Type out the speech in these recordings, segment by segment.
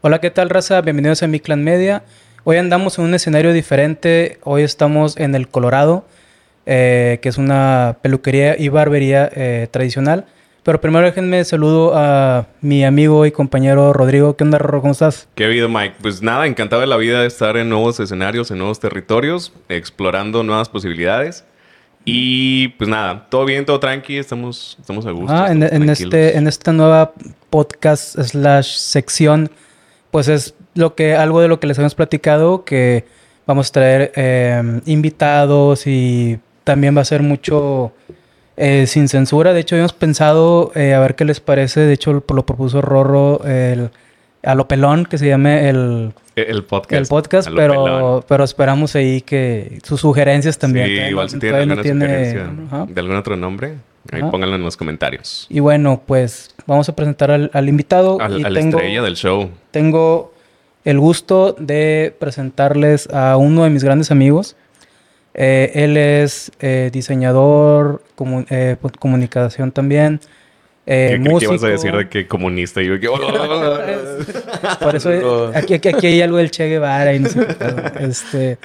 Hola, ¿qué tal, raza? Bienvenidos a Mi Clan Media. Hoy andamos en un escenario diferente. Hoy estamos en el Colorado, eh, que es una peluquería y barbería eh, tradicional. Pero primero déjenme saludo a mi amigo y compañero Rodrigo. ¿Qué onda, Rorro? ¿Cómo estás? ¿Qué ha habido, Mike? Pues nada, encantado de la vida de estar en nuevos escenarios, en nuevos territorios, explorando nuevas posibilidades. Y pues nada, todo bien, todo tranqui, estamos, estamos a gusto. Ah, en, en este, en esta nueva podcast slash sección, pues es lo que, algo de lo que les habíamos platicado, que vamos a traer eh, invitados y también va a ser mucho eh, sin censura. De hecho, habíamos pensado eh, a ver qué les parece. De hecho, lo, lo propuso Rorro el, a lo pelón, que se llame el, El, el podcast. el pero, pelón. pero esperamos ahí que sus sugerencias también. Sí, igual si tienen alguna tiene- sugerencia de algún otro nombre, ahí pónganlo en los comentarios. Y bueno, pues vamos a presentar al, al invitado. Al, y a la tengo, estrella del show. tengo el gusto de presentarles a uno de mis grandes amigos. Eh, él es eh, diseñador, eh, pues, comunicación también, que músico. ibas a decir de que comunista. Y yo que... Por eso aquí, aquí, aquí hay algo del Che Guevara y no sé qué. Este,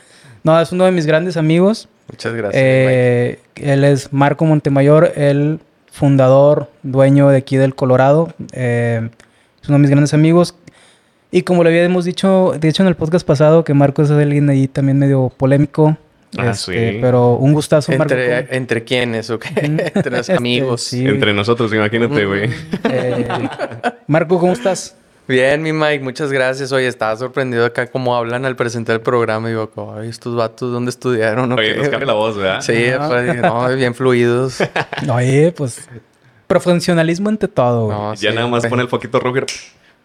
no, es uno de mis grandes amigos. Muchas gracias. Eh, él es Marco Montemayor, el fundador, dueño de aquí del Colorado. Eh, es uno de mis grandes amigos. Y como le habíamos dicho, de hecho en el podcast pasado, que Marco es alguien ahí también medio polémico. Ah, Este, sí. Pero un gustazo. Marco. ¿Entre, ¿Entre quiénes o qué? Ujú. Entre los Este, amigos. sí. Entre nosotros, imagínate, güey. Eh, Marco, ¿cómo estás? Bien, mi Mike, muchas gracias. Oye, estaba sorprendido acá como hablan al presentar el programa. Y digo, ay, estos vatos, ¿dónde estudiaron? Oye, qué?" nos cambia la voz, ¿verdad? Sí, pues, no, bien fluidos. Oye, pues profesionalismo ante todo. güey. No, Ya sí, nada más pone el foquito rojo. y-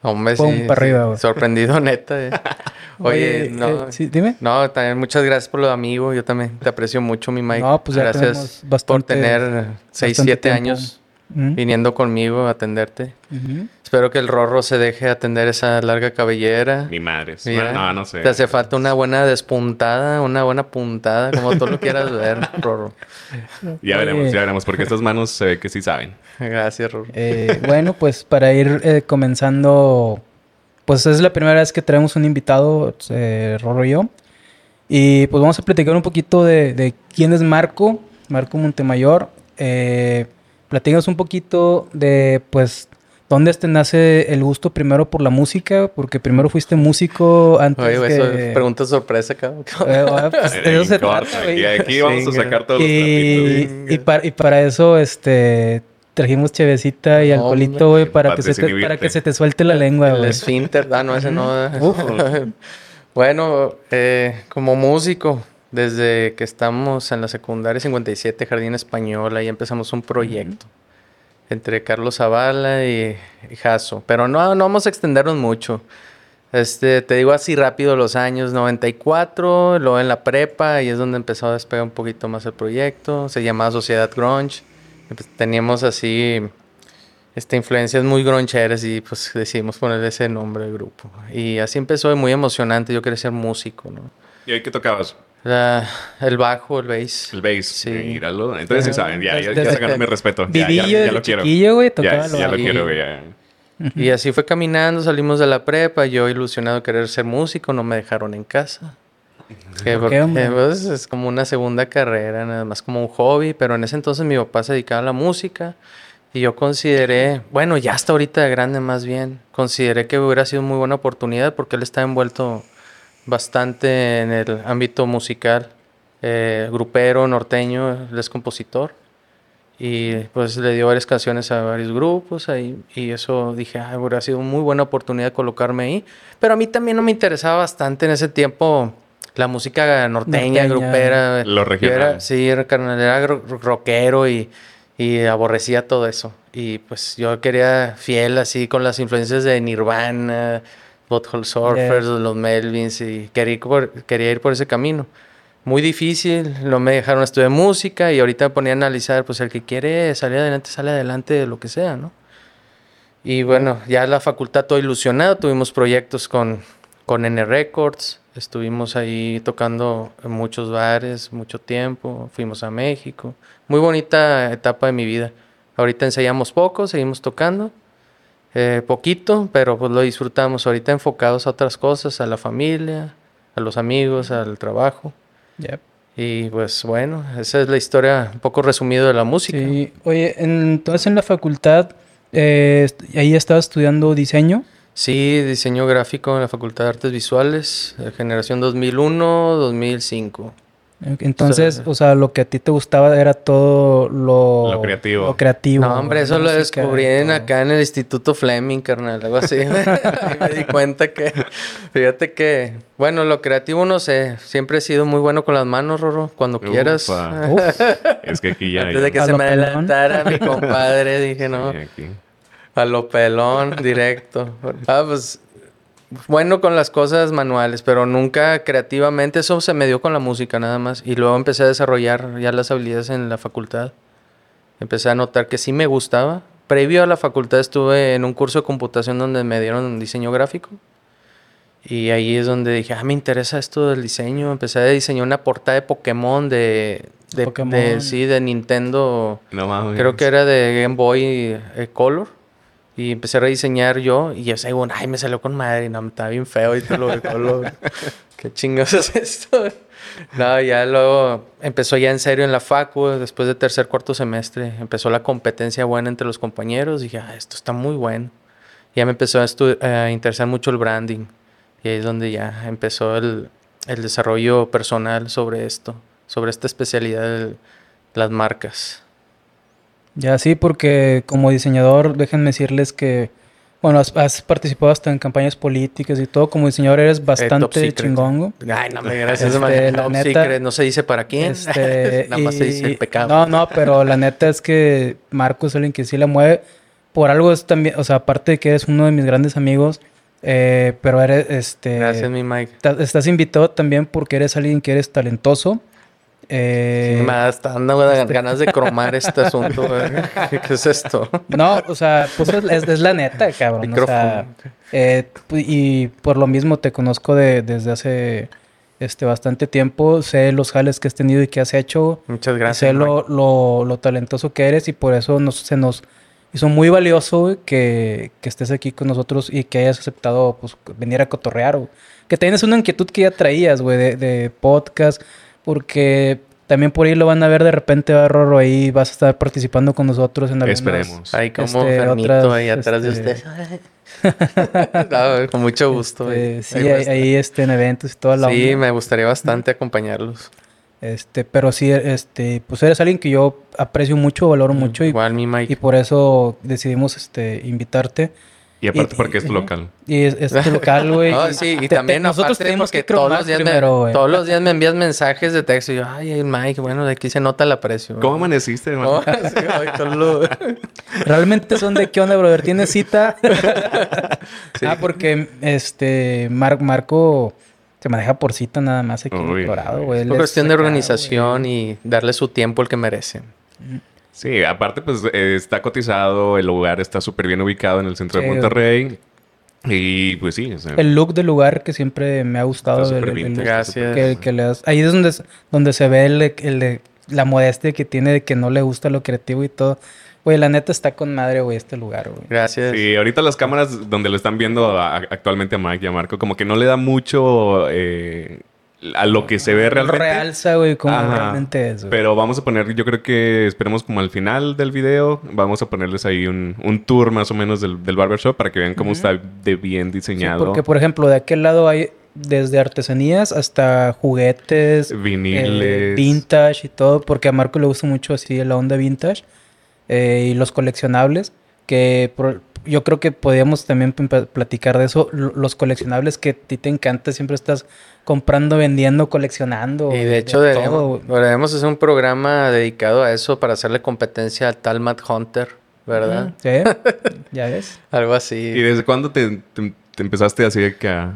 Hombre, Pum, sí, para arriba. Sorprendido, neta. eh. Oye, no. eh, sí, dime. No, también muchas gracias por lo de amigo. Yo también te aprecio mucho, mi Mike. No, pues gracias por bastante- tener 6, bastante 7 tiempo. años Ujú. viniendo conmigo a atenderte. Ujú. Espero que el Rorro se deje atender esa larga cabellera. Mi madre. Mira, No, no sé. Te hace falta una buena despuntada, una buena puntada, como tú lo quieras ver, Rorro. Ya veremos, ya veremos. Porque estas manos se ve que sí saben. Gracias, Rorro. Eh, bueno, pues para ir eh, comenzando, pues es la primera vez que traemos un invitado, eh, Rorro y yo. Y pues vamos a platicar un poquito de, de quién es Marco, Marco Montemayor. Eh, platícanos un poquito de, pues, dónde te nace el gusto primero por la música, porque primero fuiste músico antes Oye, güey, eso que... es pregunta sorpresa, cabrón. Eh, ah, pues, de eso se trata, güey. Aquí, aquí vamos a sacar todos los Y, trapitos. y, para, y para eso, este, trajimos chevecita y alcoholito, güey, para, para que se te, desinhibirte. para que se te suelte la lengua, El güey. esfínter, ah, no, ese no. Bueno, eh, como músico, desde que estamos en la secundaria 57, Jardín Español, ahí empezamos un proyecto entre Carlos Zavala y, y Jaso. Pero no, no vamos a extendernos mucho. Este, te digo así rápido los años 94, luego en la prepa, y es donde empezó a despegar un poquito más el proyecto. Se llamaba Sociedad Grunge. Teníamos así este, influencias muy groncheras y pues decidimos ponerle ese nombre al grupo. Y así empezó, muy emocionante. Yo quería ser músico, ¿no? ¿Y ahí qué tocabas? La- el bajo, el bass. El bass. Sí. Míralo. Entonces sí saben. Ya, ya, ya ganó mi respeto. Ya, ya, Vivillo ya lo quiero. güey, Ya, ya lo quiero, güey. ya. Y así fue caminando, salimos de la prepa, yo ilusionado de querer ser músico, no me dejaron en casa. Que ¿Por porque, qué, hombre? pues, es como una segunda carrera, nada más como un hobby, pero en ese entonces mi papá se dedicaba a la música y yo consideré, bueno, ya hasta ahorita de grande más bien, consideré que hubiera sido muy buena oportunidad porque él está envuelto bastante en el ámbito musical, eh, grupero, norteño, él es compositor. Y pues le dio varias canciones a varios grupos ahí. Y eso dije, ah, hubiera sido muy buena oportunidad colocarme ahí. Pero a mí también no me interesaba bastante en ese tiempo la música norteña, Norteña. grupera. Lo regional. Era, sí, era, carnal, era ro- rockero y, y aborrecía todo eso. Y pues yo quería fiel así con las influencias de Nirvana, Butthole Surfers, los Melvins y quería ir por, quería ir por ese camino. Muy difícil, no me dejaron estudiar música y ahorita me ponía a analizar, pues el que quiere salir adelante, sale adelante de lo que sea, ¿no? Y bueno, ya la facultad todo ilusionado, tuvimos proyectos con, con N Records, estuvimos ahí tocando en muchos bares, mucho tiempo, fuimos a México, muy bonita etapa de mi vida. Ahorita ensayamos poco, seguimos tocando Eh, poquito, pero pues lo disfrutamos. Ahorita enfocados a otras cosas, a la familia, a los amigos, al trabajo. Yep. Y pues bueno, esa es la historia un poco resumida de la música. Sí. Oye, entonces en la facultad, eh, ahí estabas estudiando diseño. Sí, diseño gráfico en la Facultad de Artes Visuales, de generación 2001-2005. Entonces, o sea, lo que a ti te gustaba era todo lo, Lo creativo. lo creativo. No, hombre, eso lo descubrí en acá en el Instituto Fleming, carnal, algo así. Ahí me di cuenta que, fíjate que, bueno, lo creativo no sé, siempre he sido muy bueno con las manos, Rorro, cuando quieras. Uf, Es que aquí ya... Antes de que se me pelón. adelantara mi compadre, dije, no, Sí, aquí. a lo pelón, directo. Ah, pues, bueno con las cosas manuales, pero nunca creativamente. Eso se me dio con la música nada más. Y luego empecé a desarrollar ya las habilidades en la facultad. Empecé a notar que sí me gustaba. Previo a la facultad estuve en un curso de computación donde me dieron diseño gráfico. Y ahí es donde dije, ah, me interesa esto del diseño. Empecé a diseñar una portada de Pokémon de... de, Pokémon. de- sí, de Nintendo. No mames. Creo que era de Game Boy eh, Color. Y empecé a rediseñar yo. Y yo según, ay, me salió con madre. Y no, estaba bien feo y te lo de color. ¿Qué chingados es esto? No, ya luego empezó ya en serio en la facu. Después de tercer, cuarto semestre. Empezó la competencia buena entre los compañeros. Dije, ah, esto está muy bueno. Ya me empezó a, a interesar mucho el branding. Y ahí es donde ya empezó el, el desarrollo personal sobre esto. Sobre esta especialidad de las marcas. Ya sí, porque como diseñador, déjenme decirles que, bueno, has, has participado hasta en campañas políticas y todo. Como diseñador eres Eh, bastante secret. chingón. Ay, no me gracias. Este, la Top neta, secret, no se dice para quién. Este, Nada más se dice el pecado. No, no, pero la neta es que Marco es alguien que sí la mueve. Por algo es también, o sea, aparte de que eres uno de mis grandes amigos, eh, pero eres, este... Gracias, mi Mike. Estás invitado también porque eres alguien que eres talentoso. Eh, me hasta dando ganas de cromar este asunto. ¿Qué es esto? No, o sea, pues es, la neta, cabrón. O sea, eh, pu- y por lo mismo te conozco de, desde hace este bastante tiempo. Sé los jales que has tenido y que has hecho. Muchas sé gracias. Mike. lo, lo, lo talentoso que eres y por eso nos, se nos hizo muy valioso que, que estés aquí con nosotros y que hayas aceptado pues, venir a cotorrear. güey. Que tienes una inquietud que ya traías, güey, de, de podcast, porque también por ahí lo van a ver de repente, va Rorro, ahí vas a estar participando con nosotros en algunas... Esperemos. Ahí como Este, otras, ahí atrás este, de usted. No, con mucho gusto. Este, güey. sí, Ahí ahí, este, en eventos y toda la Sí, onda. me gustaría bastante acompañarlos. Este, pero sí, este, pues eres alguien que yo aprecio mucho, valoro mucho y, Igual mi Mike. y por eso decidimos este, invitarte. Y aparte Y- porque es tu local. Y es, es tu local, güey. No, sí, y Te- te- también nosotros aparte tenemos que todos los, días primero, me, güey. todos los días me envías mensajes de texto y yo, ay, el Mike, bueno, de aquí se nota el aprecio. ¿Cómo amaneciste, hermano? Oh, Realmente son de qué onda, brother. ¿Tienes cita? Ah, porque este Mar- Marco se maneja por cita nada más aquí en. Colorado, güey. Es cuestión de organización y darle su tiempo el que merecen. Sí, aparte pues eh, está cotizado, el lugar está súper bien ubicado en el centro de Sí. Monterrey. Y pues sí, o sea. El look del lugar que siempre me ha gustado. Está el- súper el- el- Gracias. que, que le das- Ahí es donde, donde se ve el, el de- la modestia que tiene de que no le gusta lo creativo y todo. Güey, la neta está con madre, güey, este lugar, güey. Gracias. Sí, ahorita las cámaras donde lo están viendo a- actualmente a Mike y a Marco, como que no le da mucho eh, a lo que se ve realmente. Realza, güey, como Ajá. realmente es. Pero vamos a poner, yo creo que esperemos como al final del video, vamos a ponerles ahí un, un tour más o menos del, del barbershop para que vean cómo está de bien Sí, diseñado. porque, por ejemplo, de aquel lado hay desde artesanías hasta juguetes, Viniles. eh, vintage y todo, porque a Marco le gusta mucho así la onda vintage eh, y los coleccionables, que por- yo creo que podríamos también pl- platicar de eso, lo- los coleccionables que a ti te encanta, siempre estás comprando, vendiendo, coleccionando. Y de hecho deberíamos, todo, deberíamos hacer un programa dedicado a eso para hacerle competencia al tal Matt Hunter, ¿verdad? Sí, ya ves. Algo ¿Y así. desde cuándo te, te- te empezaste así de que a,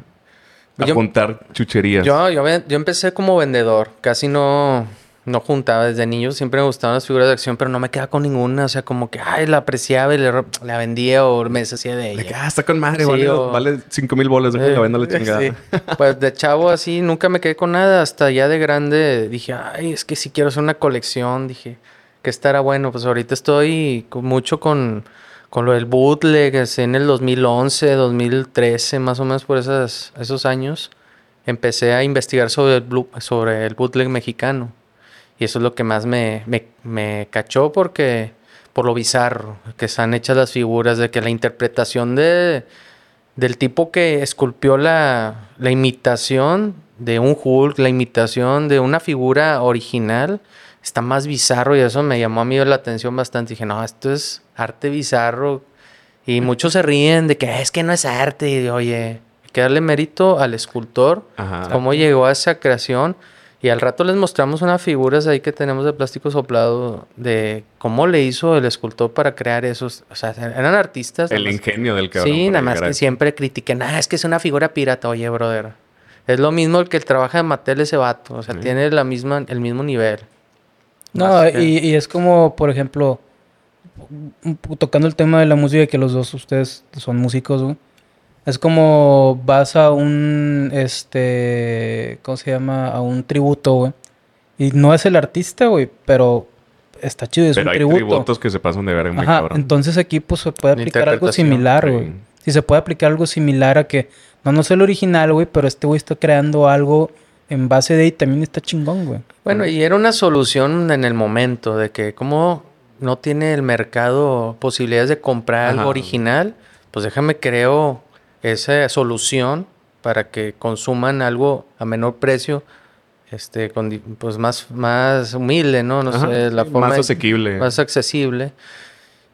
a Yo- juntar chucherías? Yo, yo, yo empecé como vendedor, casi no, no juntaba desde niño, siempre me gustaban las figuras de acción, pero no me quedaba con ninguna, o sea, como que, ay, la apreciaba y le, la vendía o me deshacía de De que, ella. ah, está con madre, Sí, vale, o- vale 5 mil bolas, Eh, la vendo la chingada. sí. Pues de chavo así nunca me quedé con nada. Hasta ya de grande dije, ay, es que si quiero hacer una colección, dije que estará bueno. Pues ahorita estoy con- mucho con, con lo del bootleg, en el 2011, 2013, más o menos por esas, esos años, empecé a investigar sobre el, sobre el bootleg mexicano. Y eso es lo que más me, me, me cachó porque por lo bizarro que están hechas las figuras, de que la interpretación de, del tipo que esculpió la, la imitación de un Hulk, la imitación de una figura original, está más bizarro y eso me llamó a mí la atención bastante. Dije, no, esto es arte bizarro. Y muchos se ríen de que es que no es arte. Y oye, hay que darle mérito al escultor, Ajá. cómo llegó a esa creación. Y al rato les mostramos unas figuras ahí que tenemos de plástico soplado de cómo le hizo el escultor para crear esos. O sea, eran artistas. El más- ingenio del cabrón. Sí, nada más que siempre critiquen, ah, es que es una figura pirata. Oye, brother. Es lo mismo el que trabaja en Mattel ese vato. O sea, Sí. tiene la misma, el mismo nivel. No, que- y, y es como, por ejemplo, tocando el tema de la música, que los dos ustedes son músicos, güey. Es como vas a un, este, ¿cómo se llama? A un tributo, güey. Y no es el artista, güey, pero está chido, es Pero un hay tributo. tributos que se pasan de verga muy Ajá, cabrón. entonces aquí pues se puede aplicar algo similar, sí. güey. Si se puede aplicar algo similar a que, no, no es el original, güey, pero este güey está creando algo en base de y también está chingón, güey. Bueno, y era una solución en el momento de que como no tiene el mercado posibilidades de comprar algo original, pues déjame creo esa solución para que consuman algo a menor precio, este, con, pues más, más humilde, ¿no? No Ajá, sé, la sí, forma más asequible. más accesible.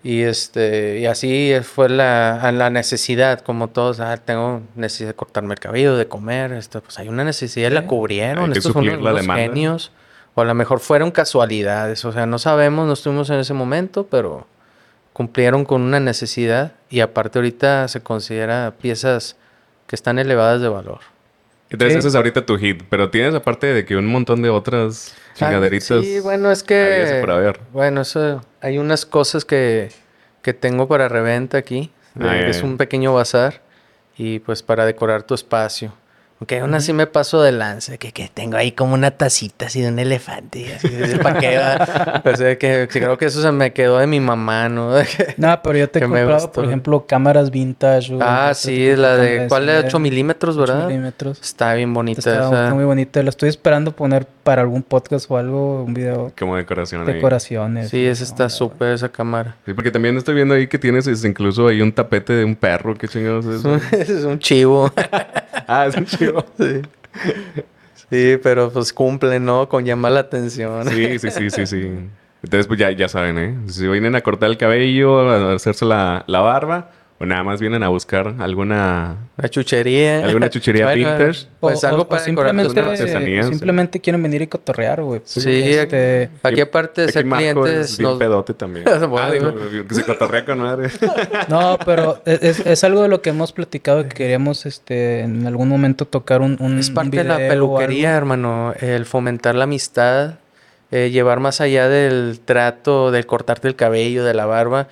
Y este, y así fue la, la necesidad, como todos, ah, tengo necesidad de cortarme el cabello, de comer, esto, pues hay una necesidad y la Sí. cubrieron, estos la unos demanda. genios, o a lo mejor fueron casualidades, o sea, no sabemos, no estuvimos en ese momento, pero cumplieron con una necesidad y aparte ahorita se considera piezas que están elevadas de valor. Entonces Sí. ese es ahorita tu hit. Pero tienes aparte de que un montón de otras chingaderitas. Sí, bueno, es que... Bueno, eso, hay unas cosas que, que tengo para reventa aquí. Ah, es un pequeño bazar. Y pues para decorar tu espacio. Aunque aún así me paso de lanza. Que, que tengo ahí como una tacita así de un elefante. Así de pa' qué va? Pues, eh, que, creo que eso se me quedó de mi mamá, ¿no? No, pero yo te he comprado, por ejemplo, cámaras vintage. güey, ah, sí, la de... ¿Cuál es? 8 de milímetros, 8 ¿verdad? milímetros. Está bien bonita Está, esa. está muy bonita. La estoy esperando poner para algún podcast o algo, un video. Como decoración. ahí. Decoraciones. Sí, esa está No, súper, esa cámara. Sí, porque también estoy viendo ahí que tienes es, incluso ahí un tapete de un perro. ¿Qué chingados es? Es un, es un chivo. Ah, es un chivo. Sí. Sí, pero pues cumple, ¿no? Con llamar la atención. Sí, sí, sí, sí, sí. Entonces, pues ya, ya saben, ¿eh? Si vienen a cortar el cabello, a hacerse la, la barba, o nada más vienen a buscar alguna... La chuchería. Alguna chuchería Bueno, vintage. Pues O- algo o- para simplemente, artesanías, quieren venir y cotorrear, güey. Sí, Este, Aquí aparte de Aquí ser Marco es clientes, bien nos... pedote también. Bueno, ah, digo, que se cotorrea con madre. No, pero e-, es, es algo de lo que hemos platicado que queríamos este, en algún momento tocar un, un es un parte de la peluquería, hermano. El fomentar la amistad, eh, llevar más allá del trato, del cortarte el cabello, de la barba.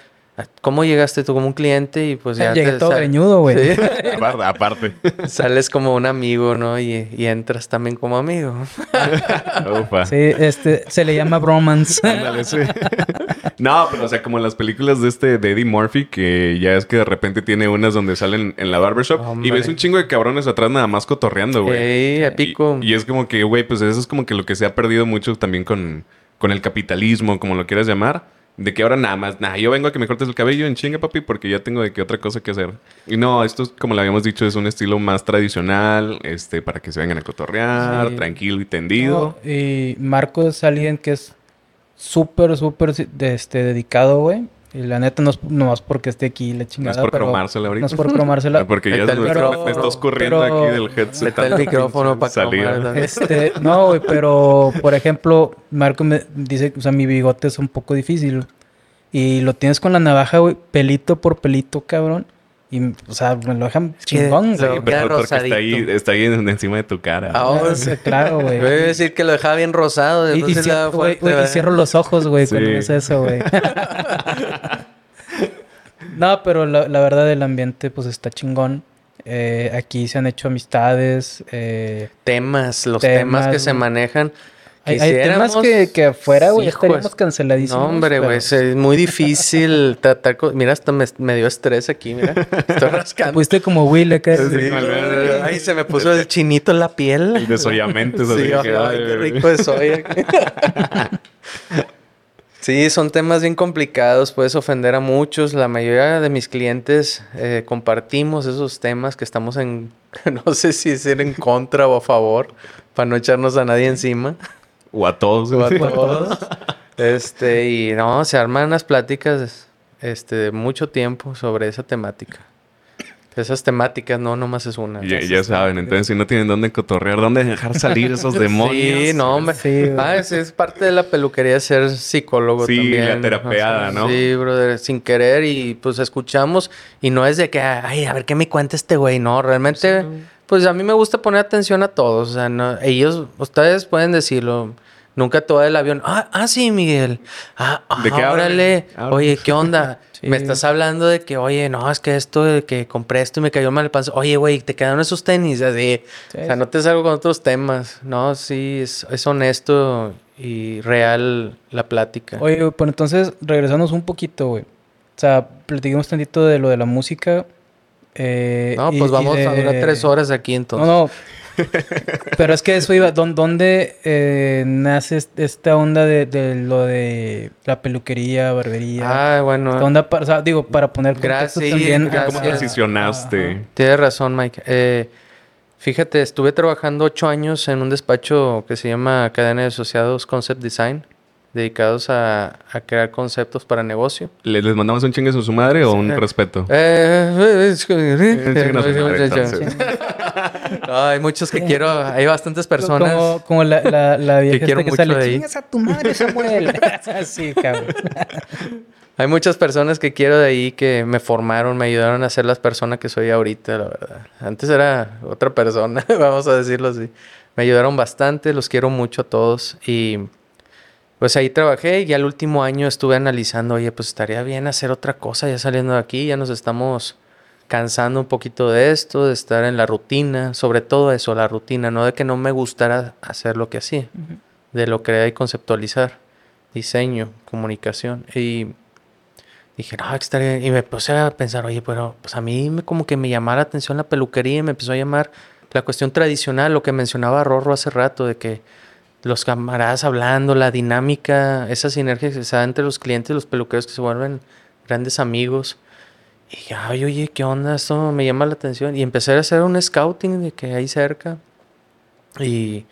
¿Cómo llegaste tú como un cliente y pues ya Llegué te todo greñudo, güey. Sí. aparte, aparte. sales como un amigo, ¿no? Y, y entras también como amigo. Ufa. Sí, este, se le llama bromance. Ándale, sí. no, pero o sea, como en las películas de este de Eddie Murphy, que ya es que de repente tiene unas donde salen en la barbershop y Hombre. ves un chingo de cabrones atrás nada más cotorreando, güey. Ey, épico. Y, y es como que, güey, pues eso es como que lo que se ha perdido mucho también con, con el capitalismo, como lo quieras llamar. De que ahora nada más, nada, yo vengo a que me cortes el cabello en chinga, papi, porque ya tengo de que otra cosa que hacer. Y no, esto, es, como lo habíamos dicho, es un estilo más tradicional, este, para que se vengan a cotorrear, Sí. tranquilo y tendido. No, y Marco es alguien que es súper, súper este, dedicado, güey. Y la neta no es nomás porque esté aquí la No es chingada. por pero- cromársela ahorita. No es por cromársela. Porque ya me, me está escurriendo Pero- aquí del headset. El micrófono para cromar. Este, no, güey, pero por ejemplo, Marco me dice, o sea, mi bigote es un poco difícil. Y lo tienes con la navaja, güey, pelito por pelito, cabrón. Y, o sea, me lo dejan chingón, lo- güey. queda Pero porque está ahí, rosadito. está ahí en- encima de tu cara. Ah, oh, Sí, claro, güey. Voy a decir que lo dejaba bien rosado. Y, y cierro, güey, fuerte, güey, y ¿verdad? cierro los ojos, güey, cuando Sí. ves eso, güey. no, pero la, la verdad el ambiente, pues, está chingón. Eh, aquí se han hecho amistades. eh, Temas, los temas, Temas, que se manejan. Hay, hay temas que, que afuera, güey, estaríamos canceladísimos. No, hombre, güey, es es muy difícil tratar con... Mira, hasta me, me dio estrés aquí, mira. Estoy rascando. Fuiste como Will acá. Sí, Sí. Ay, se me puso el chinito en la piel. Y Sí, ay, qué rico de soya. Sí, son temas bien complicados, puedes ofender a muchos. La mayoría de mis clientes eh, compartimos esos temas que estamos en, no sé si ser en contra o a favor, para no echarnos a nadie encima. O a todos. O a todos. Este, y no, se arman unas pláticas este, de mucho tiempo sobre esa temática. Esas temáticas, no, nomás es una. Ya, ya saben, entonces si no tienen dónde cotorrear, dónde dejar salir esos demonios. Sí, no, hombre. Sí, ah, es, es parte de la peluquería ser psicólogo Sí, también. la terapeada, ¿no? Sí, brother, sin querer y pues escuchamos y no es de que, ay, a ver qué me cuenta este güey, no, realmente, pues a mí me gusta poner atención a todos, o sea, no, ellos, ustedes pueden decirlo. Nunca todo el avión. Ah, ah, sí, Miguel. Ah, ¿De qué ah, hablan? órale. Hablan. Oye, ¿qué onda? Sí. Me estás hablando de que, oye, no, es que esto, de que compré esto y me cayó mal el panza. Oye, güey, te quedaron esos tenis. Así. Sí, o sea, no te salgo con otros temas. No, sí, es, es honesto y real la plática. Oye, pues entonces, regresándonos un poquito, güey. O sea, platiquemos tantito de lo de la música. Eh, no, pues y vamos a de- durar tres horas aquí entonces. No, no. Pero es que eso iba. ¿dó- ¿Dónde eh, nace est- esta onda de, de lo de la peluquería, barbería? Ah, bueno. Esta onda para, o sea, digo, para poner contexto Gracias, también. gracias. ¿Cómo transicionaste? Ajá. Tienes razón, Mike. Eh, fíjate, estuve trabajando ocho años en un despacho que se llama Cadena de Asociados Concept Design, dedicados a, a crear conceptos para negocio. ¿Les, les mandamos un chingue a su madre o un Sí. respeto? Eh, que-. No, hay muchos que quiero, hay bastantes personas. Como, como la, la, la vieja quiero esta que mucho sale. de ahí. Chingas a tu madre, Samuel. Así, cabrón. Hay muchas personas que quiero de ahí que me formaron, me ayudaron a ser la persona que soy ahorita, la verdad. Antes era otra persona, vamos a decirlo así. Me ayudaron bastante, los quiero mucho a todos y pues ahí trabajé y al último año estuve analizando, oye, pues estaría bien hacer otra cosa ya saliendo de aquí, ya nos estamos cansando un poquito de esto, de estar en la rutina, sobre todo eso, la rutina, no de que no me gustara hacer lo que hacía, de lo crear y conceptualizar, diseño, comunicación y dije, no, que estaría... Y me puse a pensar, oye, pero pues a mí me, como que me llamaba la atención la peluquería y me empezó a llamar la cuestión tradicional, lo que mencionaba Rorro hace rato, de que los camaradas hablando, la dinámica, esa sinergia que se da entre los clientes y los peluqueros que se vuelven grandes amigos. Y dije, ay, oye, ¿qué onda? Esto me llama la atención. Y empecé a hacer un scouting de que ahí cerca. Y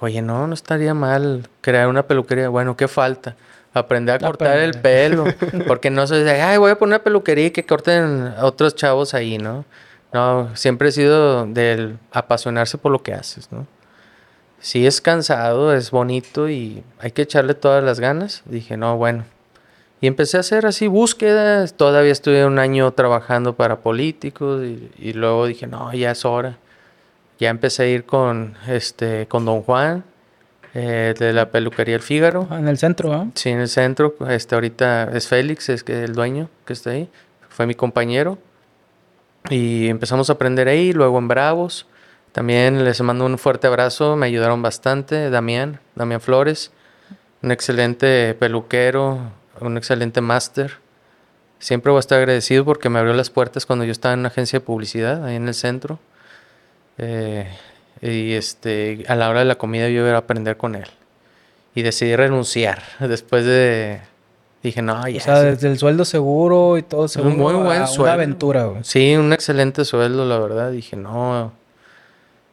oye, no, no estaría mal crear una peluquería. Bueno, ¿qué falta? Aprender a cortar el pelo. Porque no soy de, ay, voy a poner una peluquería y que corten otros chavos ahí, ¿no? No, siempre he sido del apasionarse por lo que haces, ¿no? Sí es cansado, es bonito y hay que echarle todas las ganas. Dije, no, bueno. Y empecé a hacer así búsquedas. Todavía estuve un año trabajando para políticos y, y luego dije, no, ya es hora. Ya empecé a ir con, este, con Don Juan, eh, de la peluquería El Fígaro. Ah, En el centro, ¿ah? Sí, en el centro. Este, ahorita es Félix, es que el dueño que está ahí. Fue mi compañero. Y empezamos a aprender ahí, luego en Bravos. También les mando un fuerte abrazo, me ayudaron bastante. Damián, Damián Flores, un excelente peluquero, un excelente máster. Siempre voy a estar agradecido porque me abrió las puertas cuando yo estaba en una agencia de publicidad, ahí en el centro. Eh, y este, a la hora de la comida yo iba a aprender con él. Y decidí renunciar después de... Dije, no, ya. O sea, sí". desde el sueldo seguro y todo seguro. muy buen sueldo. Una aventura, güey. Sí, un excelente sueldo, la verdad. Dije, no.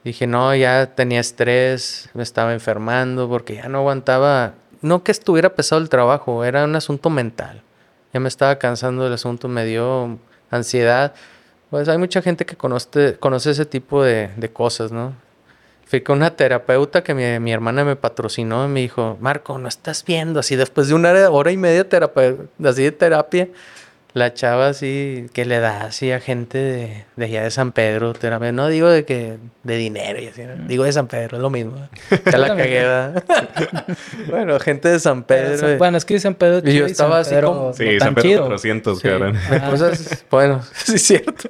Dije, no, ya tenía estrés, me estaba enfermando porque ya no aguantaba. No que estuviera pesado el trabajo, era un asunto mental. Ya me estaba cansando del asunto, me dio ansiedad. Pues hay mucha gente que conoce, conoce ese tipo de, de cosas, ¿no? Fui con una terapeuta que mi, mi hermana me patrocinó y me dijo, Marco, no estás viendo así después de una hora, y media terapia, así de terapia, la chava así que le da así a gente de, de allá de San Pedro, terapia. No digo de que de dinero y así, ¿no? digo de San Pedro, es lo mismo. Ya la cagué, bueno, gente de San Pedro. eh. Bueno, es que San Pedro Y yo estaba así Pedro como- Sí, tan San Pedro chido. 400, Sí. cabrón. Me puse así- bueno, sí es cierto.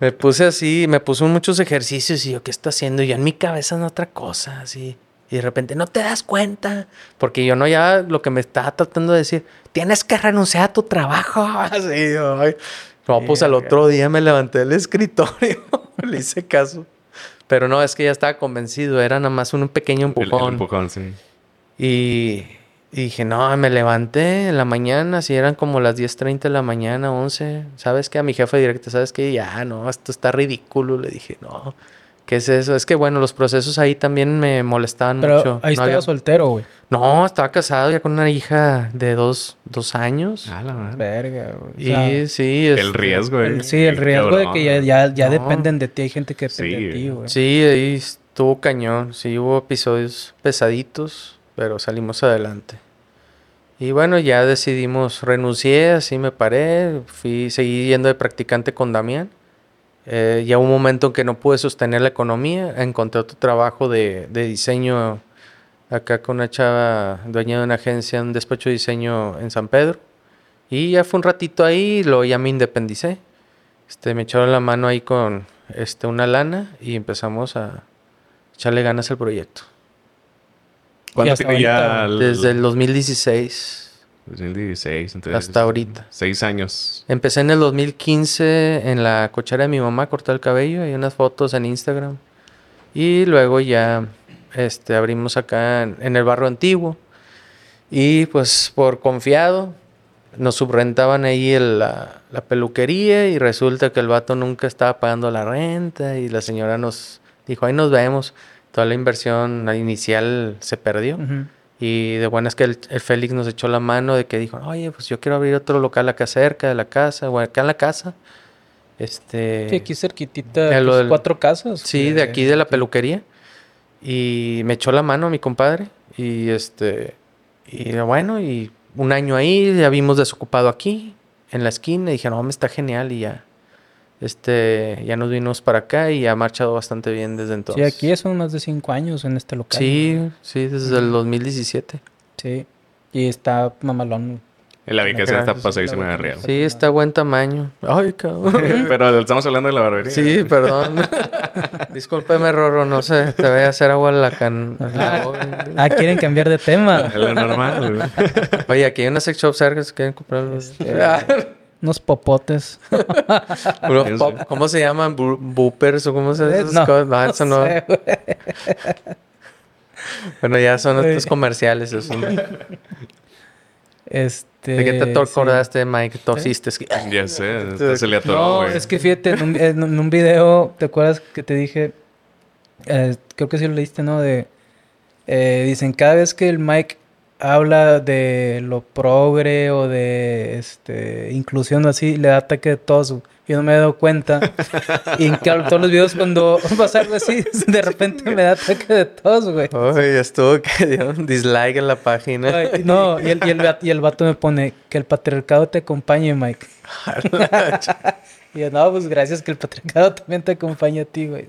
me puse así, me puso muchos ejercicios y yo, ¿qué está haciendo? Y yo en mi cabeza en otra cosa, así. Y de repente, no te das cuenta. Porque yo no ya lo que me estaba tratando de decir, tienes que renunciar a tu trabajo. Así, ay. No, pues al otro día me levanté del escritorio. Le hice caso. Pero no, es que ya estaba convencido. Era nada más un pequeño El- el empujón. empujón, sí. Y, y dije, no, me levanté en la mañana, si eran como las 10.30 de la mañana, 11. ¿Sabes qué? A mi jefe directo, ¿sabes qué? Ya, no, esto está ridículo. Le dije, no, ¿qué es eso? Es que bueno, los procesos ahí también me molestaban Pero mucho. ahí no, estaba había- soltero, güey. no, estaba casado ya con una hija de dos, dos años. Ah, la. Verga, güey. O y sea, sí, El este, riesgo, el- eh. sí, el Qué riesgo de que ya, ya, ya No. dependen de ti. Hay gente que depende Sí, de ti, güey. Sí, ahí estuvo cañón. Sí, hubo episodios pesaditos, pero salimos adelante. Y bueno, ya decidimos, renuncié, así me paré, fui, seguí yendo de practicante con Damián. Eh, ya hubo un momento en que no pude sostener la economía, encontré otro trabajo de, de diseño acá con una chava dueña de una agencia, un despacho de diseño en San Pedro. Y ya fue un ratito ahí, luego ya me independicé. Este, me echaron la mano ahí con este, una lana y empezamos a echarle ganas al proyecto. ¿Cuánto tiene ya? Desde el 2016 2016, entonces. hasta ahorita. Seis años. Empecé en el 2015 en la cochera de mi mamá a cortar el cabello. Hay unas fotos en Instagram. Y luego ya este, abrimos acá en, en el barrio antiguo. Y pues por confiado nos subrentaban ahí el- la, la peluquería y resulta que el vato nunca estaba pagando la renta y la señora nos dijo, ahí nos vemos. Toda la inversión inicial se perdió. Y de buenas que el, el Félix nos echó la mano de que dijo, oye, pues yo quiero abrir otro local acá cerca de la casa, o acá en la casa. Este... Sí, aquí cerquitita, lo pues, cuatro casas. Sí, de aquí de la peluquería. Y me echó la mano mi compadre. Y este. Y bueno, y un año ahí, ya vimos desocupado aquí, en la esquina. Y dije, no, me está genial. Y ya. Este. Ya nos vinimos para acá y ha marchado bastante bien desde Sí, entonces. aquí son más de cinco años en este local. Sí, sí, desde el 2017. Sí. Y está mamalón. La ubicación está pasadísima de real. Sí, está buen tamaño. Ay, cabrón. Pero estamos hablando de la barbería. Sí, perdón. Discúlpeme, Rorro, no sé, te voy a hacer agua la can. boca. Ah, quieren cambiar de tema. Es lo normal. Oye, aquí hay una sex shop cerca, si quieren comprar los... Unos popotes. Pop- ¿Cómo se llaman? ¿Boopers o cómo se esas no, cosas? No, eso no. sé. Bueno, ya son estos comerciales. Eso. Este. ¿De qué te sí. acordaste, Mike? Tosiste. Es que- Ya sé, se le atoró, No, es que fíjate, en un, en un video, ¿te acuerdas que te dije? Eh, creo que sí lo leíste, ¿no? De. eh, dicen, cada vez que el Mike habla de lo progre o de este inclusión así, le da ataque de tos. Yo no me he dado cuenta. y en claro, todos los videos cuando pasa algo así, de repente me da ataque de tos, güey. Ay, estuvo que dio un dislike en la página. Ay, no, y el, y, el, y el vato me pone que el patriarcado te acompañe, Mike. y yo, no, pues gracias que el patriarcado también te acompañe a ti, güey.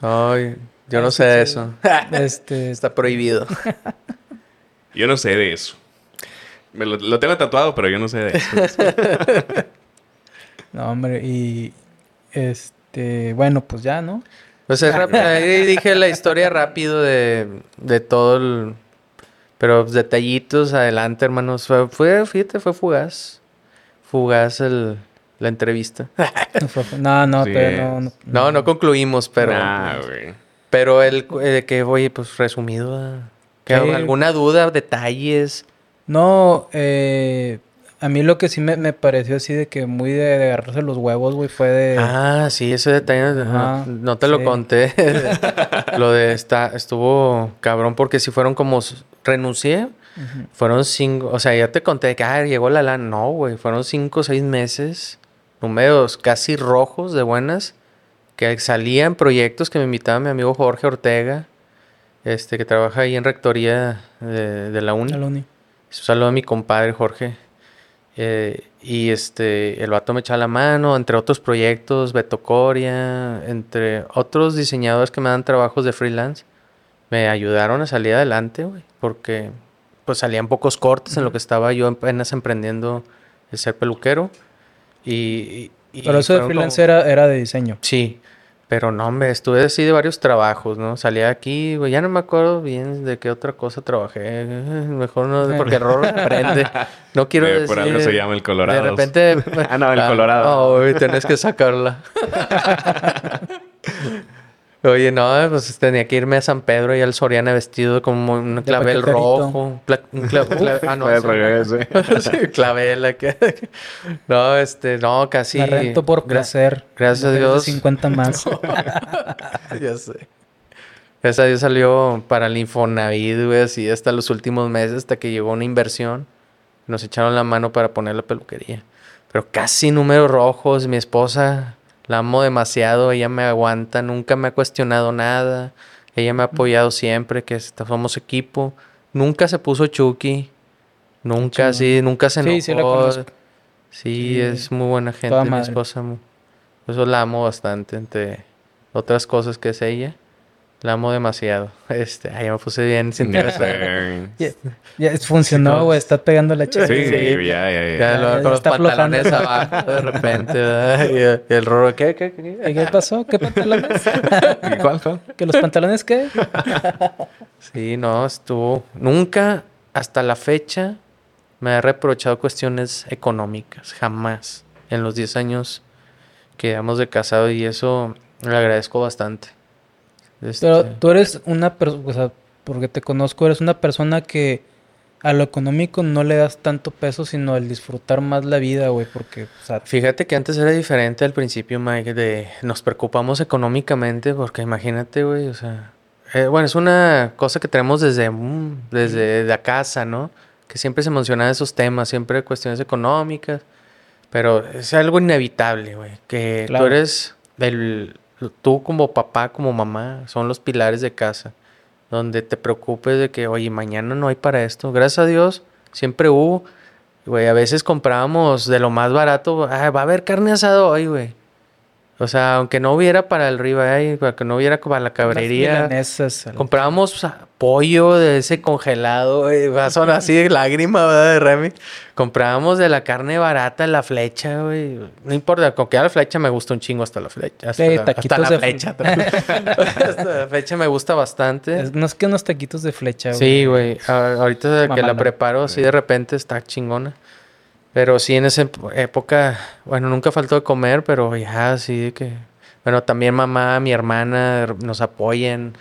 Ay, yo no sé eso. Este, Está prohibido. Yo no sé de eso. Me lo, lo tengo tatuado, pero yo no sé de eso. no, hombre, y este, bueno, pues ya, ¿no? Pues es rápido. Ahí dije la historia rápido de, de todo el... Pero detallitos adelante, hermanos. Fue, fue, fíjate, fue fugaz. Fugaz el, la entrevista. No, no, Sí. todavía no, no, No, no concluimos, pero... Nah, güey. Pero el eh, que, oye, pues resumido. ah, ¿qué- Sí. ¿Alguna duda, detalles? No, eh, a mí lo que sí me, me pareció así de que muy de, de agarrarse los huevos, güey, fue de... Ah, sí, ese detalle no, te lo conté. lo de esta, estuvo cabrón porque si fueron como renuncié, fueron cinco, o sea, ya te conté que ah, llegó la lana, no, güey, fueron cinco o seis meses, números casi rojos de buenas, que salían proyectos que me invitaba mi amigo Jorge Ortega, este, que trabaja ahí en rectoría de, de la uni. Un saludo a mi compadre Jorge. Eh, y este, el vato me echaba la mano, entre otros proyectos, Beto Coria, entre otros diseñadores que me dan trabajos de freelance, me ayudaron a salir adelante, güey, porque pues salían pocos cortes en lo que estaba yo apenas emprendiendo el ser peluquero. Y, Pero eso de como- freelance era, era de diseño. Sí, Pero no, hombre, estuve así de varios trabajos, ¿no? Salía aquí, güey, ya no me acuerdo bien de qué otra cosa trabajé. Mejor no, porque el rol aprende. No quiero Eh, decir... por algo se llama el Colorado. De repente... Ah, no, el Colorado. Oh, güey, tenés que sacarla. Oye, no, pues tenía que irme a San Pedro y al Soriana vestido como un clavel rojo. Un cla- cla- ah, no. Sí, clavel. acá. No, este, no, casi. Me rento por placer. gracias a Dios. 50 más. ya sé. Gracias a Dios salió para el Infonavit, güey, así hasta los últimos meses, hasta que llegó una inversión. Nos echaron la mano para poner la peluquería. Pero casi números rojos. Mi esposa la amo demasiado. Ella me aguanta. Nunca me ha cuestionado nada. Ella me ha apoyado siempre, que somos equipo. Nunca se puso Chucky. Nunca, sí, nunca se enojó. Sí, sí la conozco. Sí, Sí, es muy buena gente, mi esposa. eso la amo bastante, entre otras cosas que es ella. La amo demasiado. Este, ay, me puse bien sé. Ya, ya funcionó, güey. Estás pegando la chica. Sí, Sí. ya, ya, Ya, ya. lo- ya con los está pantalones abajo de repente. Y el, y el roro, ¿qué, qué, qué? ¿Qué, qué pasó? ¿Qué pantalones? ¿Y ¿Cuál, cuál? ¿Que los pantalones qué? Sí, no, estuvo... Nunca, hasta la fecha, me ha reprochado cuestiones económicas. Jamás. En los 10 años que llevamos de casado y eso le agradezco bastante. Este, Pero tú eres una persona, o sea, porque te conozco, eres una persona que a lo económico no le das tanto peso, sino el disfrutar más la vida, güey, porque, o sea, Fíjate que antes era diferente al principio, Mike, de nos preocupamos económicamente, porque imagínate, güey, o sea, eh, bueno, es una cosa que tenemos desde, mm, desde la casa, ¿no? Que siempre se mencionan esos temas, siempre cuestiones económicas, pero es algo inevitable, güey, que Claro. tú eres, el, tú como papá, como mamá, son los pilares de casa, donde te preocupes de que, oye, mañana no hay para esto. Gracias a Dios, siempre hubo. Güey, a veces comprábamos de lo más barato. Ah, va a haber carne asada hoy, güey. O sea, aunque no hubiera para el ribeye, para que no hubiera para la cabrería. Comprábamos pollo de ese congelado, güey. Va a sonar así de lágrima, ¿verdad? De Remy. Comprábamos de la carne barata, la flecha, güey. No importa, con que la flecha me gusta un chingo hasta la flecha. Hasta, Sí, la, hasta la de flecha. hasta la flecha me gusta bastante. Es- no es que unos taquitos de flecha, Sí, güey. A- Ahorita que la preparo así de repente está chingona. Pero sí, en esa época, bueno, nunca faltó de comer, pero ya de que... Bueno, también mamá, mi hermana nos apoyan.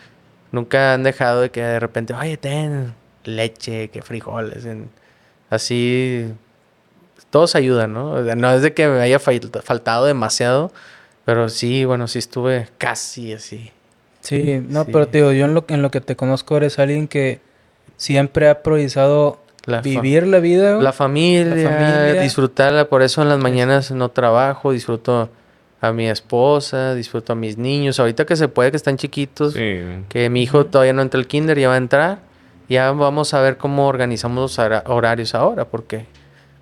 Nunca han dejado de que de repente, oye, ten leche, que frijoles. en- Así, todos ayudan, ¿no? No es de que me haya fal- faltado demasiado, pero sí, bueno, sí estuve casi así. Sí, no, Sí. pero te digo, yo en lo, en lo que te conozco eres alguien que siempre ha priorizado La vivir la vida. La familia, familia. disfrutarla, por eso en las mañanas no trabajo, disfruto a mi esposa, disfruto a mis niños, ahorita que se puede, que están chiquitos, Sí. que mi hijo todavía no entra al kinder, ya va a entrar, ya vamos a ver cómo organizamos los hora- horarios ahora, porque,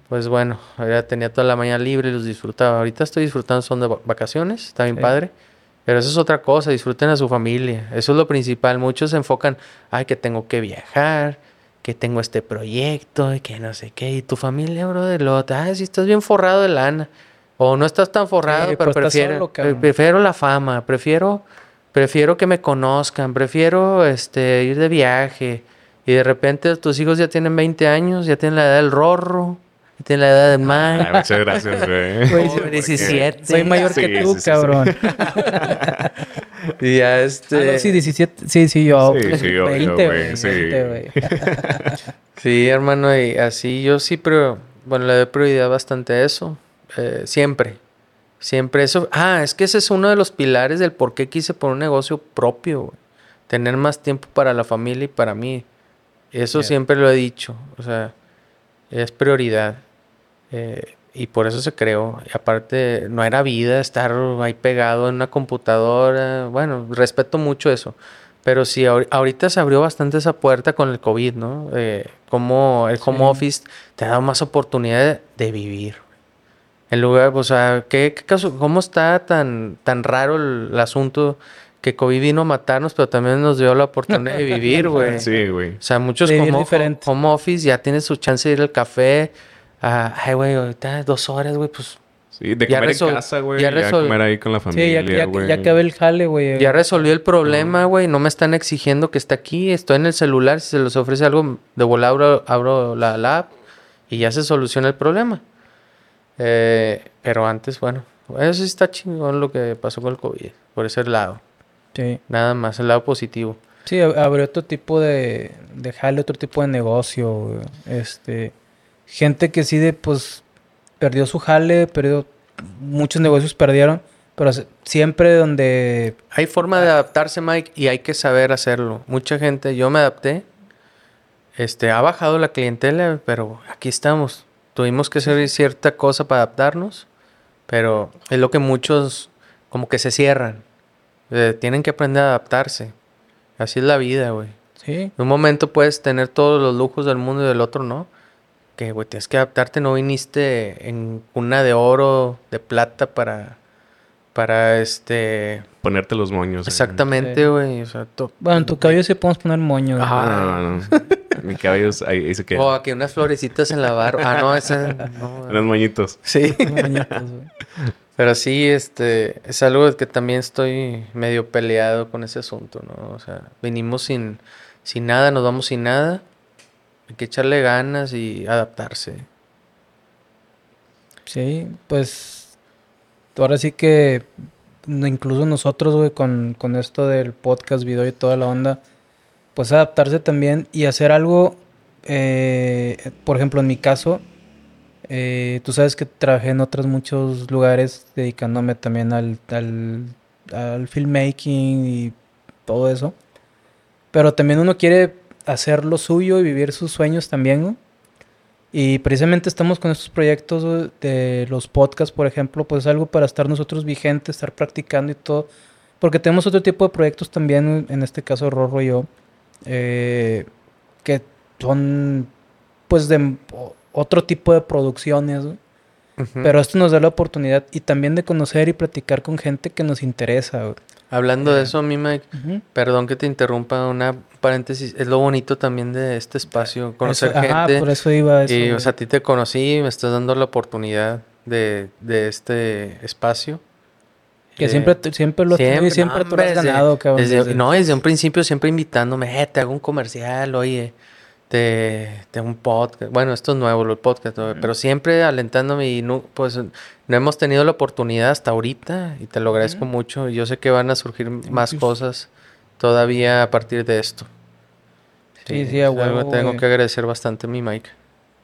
pues bueno, ya tenía toda la mañana libre y los disfrutaba, ahorita estoy disfrutando, son de va- vacaciones, está bien Sí. padre, pero eso es otra cosa, disfruten a su familia, eso es lo principal, muchos se enfocan, ay, que tengo que viajar, que tengo este proyecto y que no sé qué. Y tu familia, bro, de lo, ah, si estás bien forrado de lana. O no estás tan forrado, Sí, pero estás prefiero, solo, prefiero la fama, prefiero, prefiero que me conozcan, prefiero este ir de viaje. Y de repente tus hijos ya tienen 20 años, ya tienen la edad del rorro, ya tienen la edad del Ay, man. muchas gracias, güey. Joven, 17. Soy mayor Sí, que tú, sí, sí, sí. cabrón. y ya Ah, este. no, sí, 17. Sí, sí, yo. Sí, sí, 20, güey, güey. sí. 20, güey. Sí, hermano, y así yo sí, pero bueno, le doy prioridad bastante a eso. Eh, siempre. Siempre eso. Ah, es que ese es uno de los pilares del por qué quise poner un negocio propio, güey. Tener más tiempo para la familia y para mí. Eso siempre lo he dicho. O sea, es prioridad. Eh, y por eso se creó. Y aparte, no era vida estar ahí pegado en una computadora. Bueno, respeto mucho eso. Pero sí, ahori- ahorita se abrió bastante esa puerta con el COVID, ¿no? Eh, como el home Sí. office te ha dado más oportunidad de, de vivir. En lugar, o sea, ¿qué, qué caso, ¿cómo está tan, tan raro el, el asunto que COVID vino a matarnos, pero también nos dio la oportunidad de vivir, güey? Sí, güey. O sea, muchos como home office ya tienen su chance de ir al café. Ah, ay, güey, ahorita dos horas, güey, pues Sí, de Ya comer resol- en casa, güey. ya Ya, resol- comer ahí con la Sí, familia, ya, ya, ya acabé el jale, güey. Ya resolvió el problema, güey. No me están exigiendo que esté aquí. Estoy en el celular. Si se les ofrece algo, de volada abro, abro la, la app y ya se soluciona el problema. Eh, pero antes, bueno, eso sí está chingón lo que pasó con el COVID. Por ese lado. Sí. Nada más, el lado positivo. Sí, ab- abrió otro tipo de, de jale, otro tipo de negocio. güey. Este, gente que sí de, pues, perdió su jale, perdió, muchos negocios perdieron, pero siempre donde, Hay forma de adaptarse, Mike, y hay que saber hacerlo. Mucha gente, yo me adapté. Este, ha bajado la clientela, pero aquí estamos. Tuvimos que hacer cierta cosa para adaptarnos, pero es lo que muchos como que se cierran. Eh, tienen que aprender a adaptarse. Así es la vida, güey. sí, En un momento puedes tener todos los lujos del mundo y del otro no. Que, güey, tienes que adaptarte. No viniste en cuna de oro, de plata para, para este... Ponerte los moños. güey. Exactamente, Sí. güey. O sea, to- bueno, en tu cabello sí podemos poner moño. güey. Ajá. No, no, no. Mi cabello es ahí, ahí se queda. O aquí unas florecitas en la barba. Ah, no, esa. no, Unos moñitos. Sí. Moñitos, güey. Pero sí, este, es algo que también estoy medio peleado con ese asunto, ¿no? O sea, venimos sin, sin nada, nos vamos sin nada. Hay que echarle ganas y adaptarse. Sí, pues ahora sí que incluso nosotros, güey, con, con esto del podcast, video y toda la onda, pues adaptarse también y hacer algo, eh, por ejemplo, en mi caso, eh, tú sabes que trabajé en otros muchos lugares dedicándome también al, al, al filmmaking y todo eso, pero también uno quiere hacer lo suyo y vivir sus sueños también, ¿no? Y precisamente estamos con estos proyectos de los podcasts, por ejemplo, pues algo para estar nosotros vigentes, estar practicando y todo. Porque tenemos otro tipo de proyectos también, en este caso Rorro y yo, eh, que son pues de otro tipo de producciones, pero esto nos da la oportunidad y también de conocer y platicar con gente que nos interesa. Hablando de eso, a mí, Mike, perdón que te interrumpa, una paréntesis. Es lo bonito también de este espacio, conocer Eso- ajá, gente. por eso iba a eso. y, o sea, a ti te conocí, me estás dando la oportunidad de, de este espacio. que Eh, siempre, siempre lo y siempre no, tú lo has desde- ganado, cabrón. desde- desde- No, desde un principio siempre invitándome, eh, te hago un comercial, oye, te, te un podcast. Bueno, esto es nuevo, el podcast, ¿no? pero siempre alentándome y no, pues no hemos tenido la oportunidad hasta ahorita y te lo agradezco mucho. Yo sé que van a surgir más you. cosas todavía a partir de esto. Sí, sí, a huevo, que tengo güey. que agradecer bastante a mi Mike.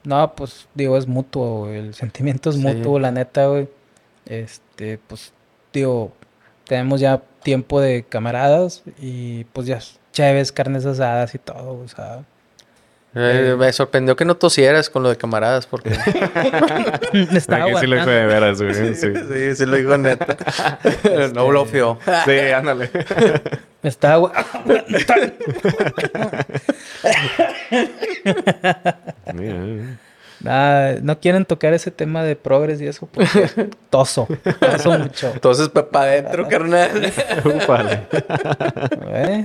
No, pues digo, es mutuo, güey, El sentimiento es Sí. mutuo, la neta, güey. Este, pues, digo, tenemos ya tiempo de camaradas y pues ya chéves, carnes asadas y todo, o sea. Eh, Eh. me sorprendió que no tosieras con lo de camaradas porque... Estaba Aquí sí lo aguantando. de veras, güey. Sí, sí. sí, sí lo digo neta. no bloqueó. Sí, ándale. Me estaba agua- Mira. Ah, no quieren tocar ese tema de progres y eso porque toso, toso mucho. Entonces, para adentro, carnal. Ufale. ¿eh?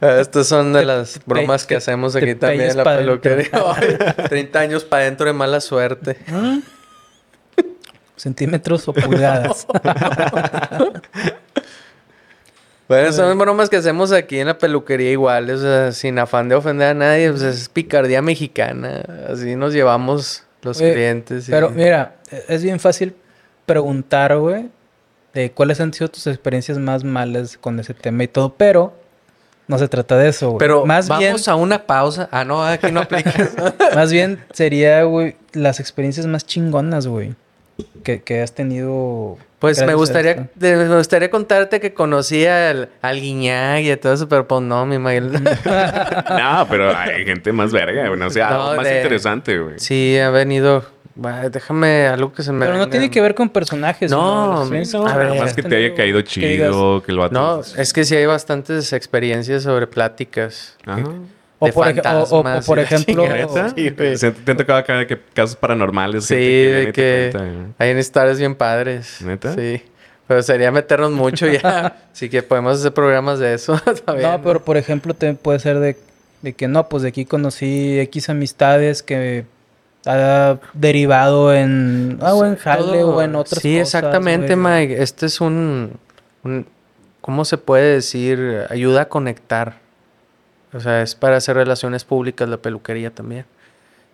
Estas son de las te bromas que hacemos aquí también en la pa' peluquería. Ay, 30 años para adentro de mala suerte. Centímetros o pulgadas. Bueno, son bromas que hacemos aquí en la peluquería igual, o sea, sin afán de ofender a nadie, pues es picardía mexicana. Así nos llevamos los Oye, clientes. y- Pero mira, es bien fácil preguntar, güey, de cuáles han sido tus experiencias más malas con ese tema y todo, pero no se trata de eso, güey. Pero más bien, vamos a una pausa. Ah, no, aquí no aplica. más bien sería, güey, las experiencias más chingonas, güey, que, que has tenido. Pues me gracias gustaría, me gustaría contarte que conocí al, al Guiñac y a todo eso, pero pues no, mi Miguel. No, pero hay gente más verga, güey. O sea, No, algo más de- interesante, güey. sí, ha venido. Va, déjame algo que se me. Pero no tiene que ver con personajes. No, no, experiencias a ver, más que te haya caído Que chido, que el vato... No, es que sí hay bastantes experiencias sobre pláticas. Ajá. O de por, ej- o- o- o fantasmas por ejemplo. Sí, ¿Te han tocado acá que casos paranormales? Sí, de que hay historias bien padres. ¿Neta? Sí. Pero sería meternos mucho ya. Así que podemos hacer programas de eso. también. No, pero por ejemplo, te puede ser de, de que no, pues de aquí conocí X amistades que ha derivado en, ah, o en jale Todo- o en otras Sí, cosas, exactamente, güey. Mike. Este es un, un- ¿Cómo se puede decir? Ayuda a conectar. O sea, es para hacer relaciones públicas la peluquería también.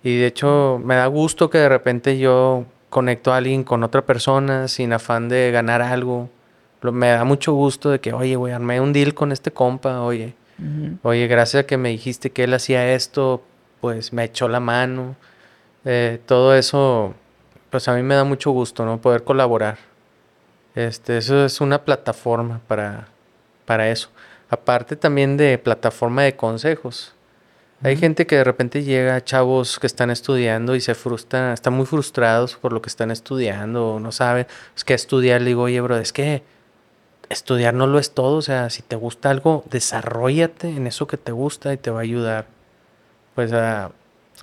Y de hecho, me da gusto que de repente yo conecto a alguien con otra persona sin afán de ganar algo. Lo- Me da mucho gusto de que, oye, güey, armé un deal con este compa, oye. Oye, gracias a que me dijiste que él hacía esto, pues me echó la mano. Eh, todo eso, pues a mí me da mucho gusto, ¿no? Poder colaborar. Este, eso es una plataforma para, para eso. Aparte también de plataforma de consejos. Hay gente que de repente llega, chavos que están estudiando y se frustran, están muy frustrados por lo que están estudiando, no saben, es que estudiar, le digo, oye, bro, es que estudiar no lo es todo, o sea, si te gusta algo, desarrollate en eso que te gusta y te va a ayudar, pues, a,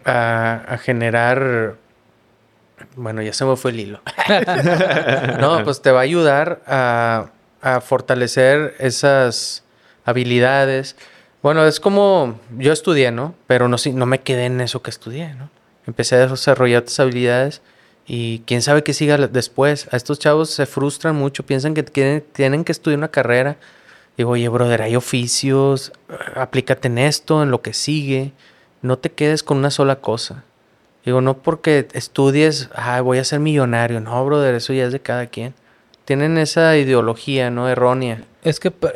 a, a generar, bueno, ya se me fue el hilo. no, pues te va a ayudar a, a fortalecer esas habilidades. Bueno, es como yo estudié, ¿no? Pero no, no me quedé en eso que estudié, ¿no? Empecé a desarrollar otras habilidades y quién sabe qué siga después. A estos chavos se frustran mucho, piensan que tienen, tienen que estudiar una carrera. Digo, oye, brother, hay oficios, aplícate en esto, en lo que sigue. No te quedes con una sola cosa. Digo, no porque estudies, ah, voy a ser millonario. No, brother, eso ya es de cada quien. Tienen esa ideología, ¿no? Errónea. Es que, pa-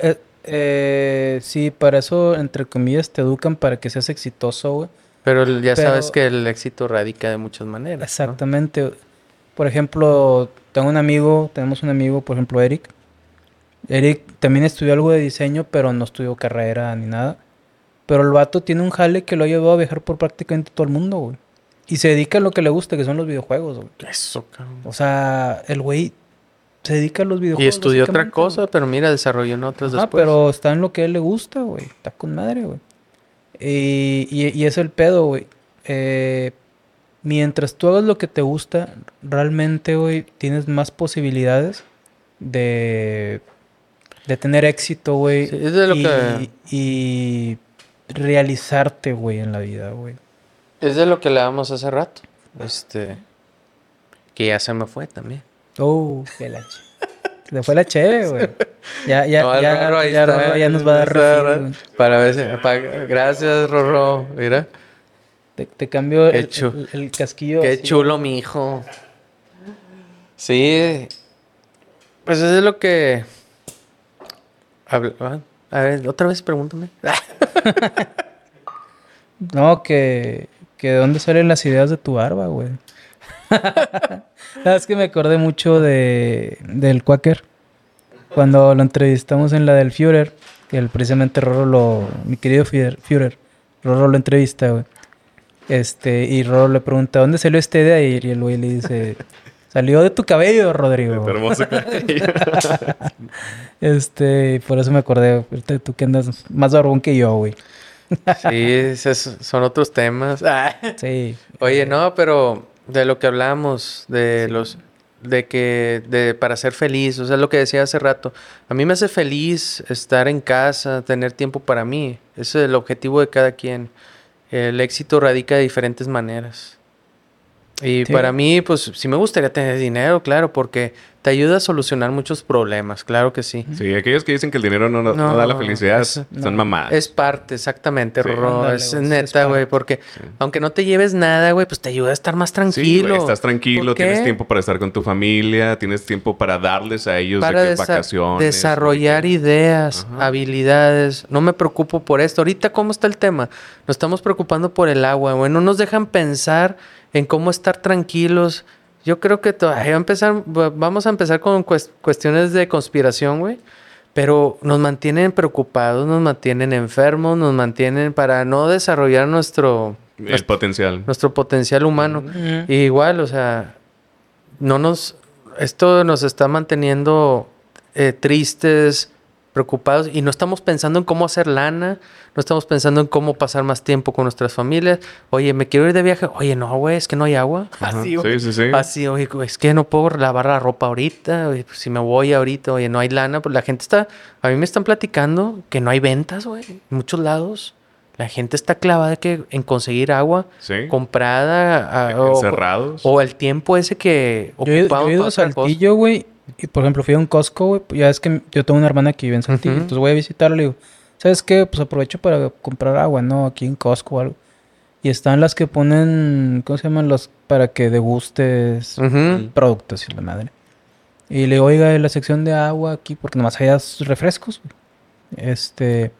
eh, sí, para eso, entre comillas, te educan para que seas exitoso, güey. Pero ya Pero- sabes que el éxito radica de muchas maneras. ¿no? Exactamente. Por ejemplo, tengo un amigo, tenemos un amigo, por ejemplo, Eric. Eric también estudió algo de diseño, pero no estudió carrera ni nada. Pero el vato tiene un jale que lo ha llevado a viajar por prácticamente todo el mundo, güey. Y se dedica a lo que le gusta, que son los videojuegos, güey. Eso, cabrón. O sea, el güey se dedica a los videojuegos. Y estudió otra cosa, pero mira, desarrolló en otras después. pero está en lo que a él le gusta, güey. Está con madre, güey. Y, y, y es el pedo, güey. Eh, mientras tú hagas lo que te gusta, realmente, güey, tienes más posibilidades de, de tener éxito, güey. Sí, es de lo y, que- y realizarte, güey, en la vida, güey. Es de lo que hablábamos hace rato. Este. Que ya se me fue también. Oh, que la le fue la chévere, güey. Ya, ya, No, ya, Rorro ahí ya, está, Rorro ya nos va a dar refil. Para ver si. pa- gracias, Rorro. Mira. Te, te cambio Qué el, chu- el- el casquillo. Qué así. chulo, mi hijo. Sí. Pues eso es lo que. habla- ah, A ver, otra vez pregúntame. No, que, que de dónde salen las ideas de tu barba, güey. Sabes que me acordé mucho de del Quaker. Cuando lo entrevistamos en la del Führer, que el, precisamente Roro lo, mi querido Führer, Führer, Roro lo entrevista, güey. Este, y Roro le pregunta, ¿dónde salió esta idea? Y el güey le dice, salió de tu cabello, Rodrigo. Tu hermoso cabello. Este, y por eso me acordé, tú que andas más barbón que yo, güey. Sí, esos son otros temas. Ah. Sí. Oye, no, pero de lo que hablamos, de los de que de para ser feliz, o sea, lo que decía hace rato. A mí me hace feliz estar en casa, tener tiempo para mí. Ese es el objetivo de cada quien. El éxito radica de diferentes maneras. Y Sí. para mí, pues sí me gustaría tener dinero, claro, porque te ayuda a solucionar muchos problemas, claro que sí. Sí, aquellos que dicen que el dinero no, no No, da la felicidad es- son no. mamadas. Es parte, exactamente, Sí. Rorro. Es neta, güey, porque Sí. aunque no te lleves nada, güey, pues te ayuda a estar más Sí, tranquilo. estás tranquilo, tienes tiempo para estar con tu familia, tienes tiempo para darles a ellos para de que desa- vacaciones. desarrollar ideas, Ajá. habilidades. No me preocupo por esto. Ahorita, ¿cómo está el tema? Nos estamos preocupando por el agua, güey. No nos dejan pensar en cómo estar tranquilos. Yo creo que todavía va a empezar, va- vamos a empezar con cues- cuestiones de conspiración, güey. Pero nos mantienen preocupados, nos mantienen enfermos, nos mantienen para no desarrollar nuestro, El potencial. nuestro potencial humano. Y igual, o sea, no nos. Esto nos está manteniendo eh, tristes, preocupados y no estamos pensando en cómo hacer lana, no estamos pensando en cómo pasar más tiempo con nuestras familias. Oye, me quiero ir de viaje. Oye, no, güey, es que no hay agua. Ajá. Así, güey. Sí, sí, sí. Así, oye, es que no puedo lavar la ropa ahorita. oye, pues, si me voy ahorita, oye, no hay lana. Pues la gente está. A mí me están platicando que no hay ventas, güey. En muchos lados. La gente está clavada que, en conseguir agua Sí. comprada a- o, Encerrados. o el tiempo ese que Yo he, ocupado yo he ido a. Saltillo, güey. Y por ejemplo, fui a un Costco, güey. Ya es que yo tengo una hermana que vive en Saltillo. Entonces voy a visitarla y le digo, ¿sabes qué? Pues aprovecho para comprar agua, ¿no? Aquí en Costco o algo. Y están las que ponen, ¿cómo se llaman? Las para que degustes Ujú. productos y la madre. Y le digo, oiga, la sección de agua aquí, porque nomás hay refrescos. güey". Este.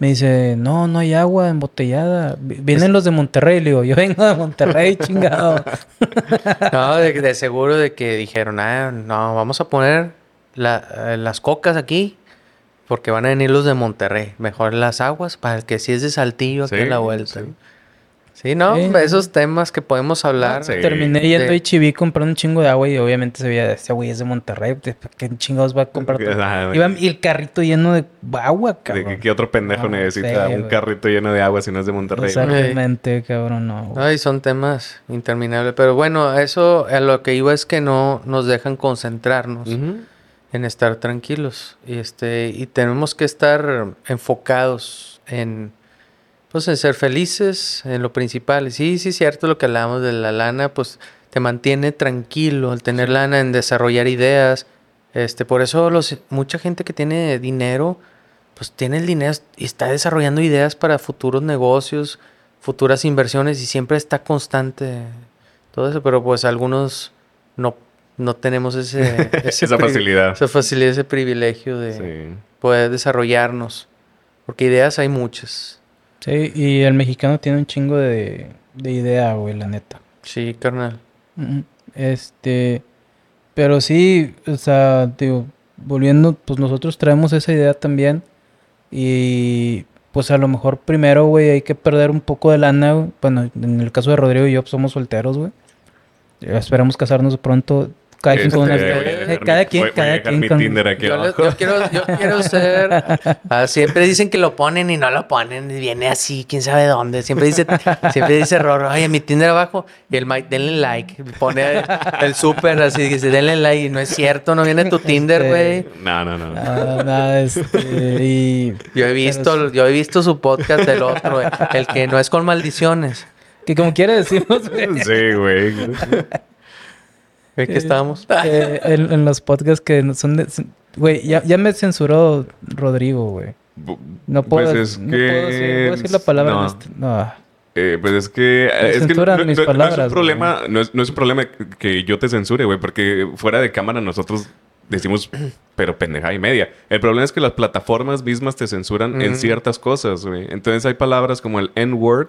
Me dice, no, no hay agua embotellada. Vi- Vienen los de Monterrey. Le digo, yo vengo de Monterrey, chingado. No, de, de seguro de que dijeron, ah, no, vamos a poner la- eh, las cocas aquí porque van a venir los de Monterrey. Mejor las aguas para el que sí es de Saltillo aquí Sí, a la vuelta. sí. Sí, no, Sí. esos temas que podemos hablar. Sí. Terminé yendo de- a HB comprando un chingo de agua y obviamente se veía, este güey es de Monterrey, ¿de ¿qué chingados va a comprar? todo?" Ajá, Iba y el carrito lleno de agua, ¿De cabrón. qué, qué otro pendejo No necesita sé, un güey. carrito lleno de agua si no es de Monterrey? güey? Exactamente, cabrón, no. güey. Ay, son temas interminables. Pero bueno, eso a lo que iba es que no nos dejan concentrarnos en estar tranquilos. Y este, y tenemos que estar enfocados en pues en ser felices, en lo principal. Sí, sí, es cierto lo que hablábamos de la lana, pues te mantiene tranquilo el tener lana en desarrollar ideas. Este, por eso los, mucha gente que tiene dinero, pues tiene el dinero y está desarrollando ideas para futuros negocios, futuras inversiones y siempre está constante todo eso, pero pues algunos no, no tenemos ese, ese Esa facilidad. esa facilidad, ese privilegio de Sí. poder desarrollarnos. Porque ideas hay muchas. Sí, y el mexicano tiene un chingo de, de idea, güey, la neta. Sí, carnal. Este, pero sí, o sea, digo, volviendo, pues nosotros traemos esa idea también. Y pues a lo mejor primero, güey, hay que perder un poco de lana. güey. Bueno, en el caso de Rodrigo y yo, pues, somos solteros, güey. Esperamos casarnos pronto. Cada quien con Este, una- voy a dejar cada quien, voy- voy a cada quien mi con- Tinder aquí Yo, abajo. yo quiero, yo quiero ser. Ah, siempre dicen que lo ponen y no lo ponen. Viene así, quién sabe dónde. Siempre dice, siempre dice Rorro, oye, mi Tinder abajo. Y el Mike, denle like. Pone el súper así, dice, denle like. Y no es cierto, no viene tu Tinder, Este, güey. No, no, no. Nada, nada, este, y... Yo he visto, yo he visto su podcast del otro, el que no es con maldiciones. Que como quiera decimos, güey. Sí, güey. ¿En qué estábamos? Eh, en, en los podcasts que no son de... Güey, ya, ya me censuró Rodrigo, güey. No puedo, Pues es no que... puedo decir, ¿puedo decir la palabra. No. en este- no. Eh, pues es que... Me Es que no, censuran no- mis no- no es palabras, un problema... No es, no es un problema que yo te censure, güey. Porque fuera de cámara nosotros decimos... Pero pendeja y media. El problema es que las plataformas mismas te censuran en ciertas cosas, güey. Entonces hay palabras como el N-word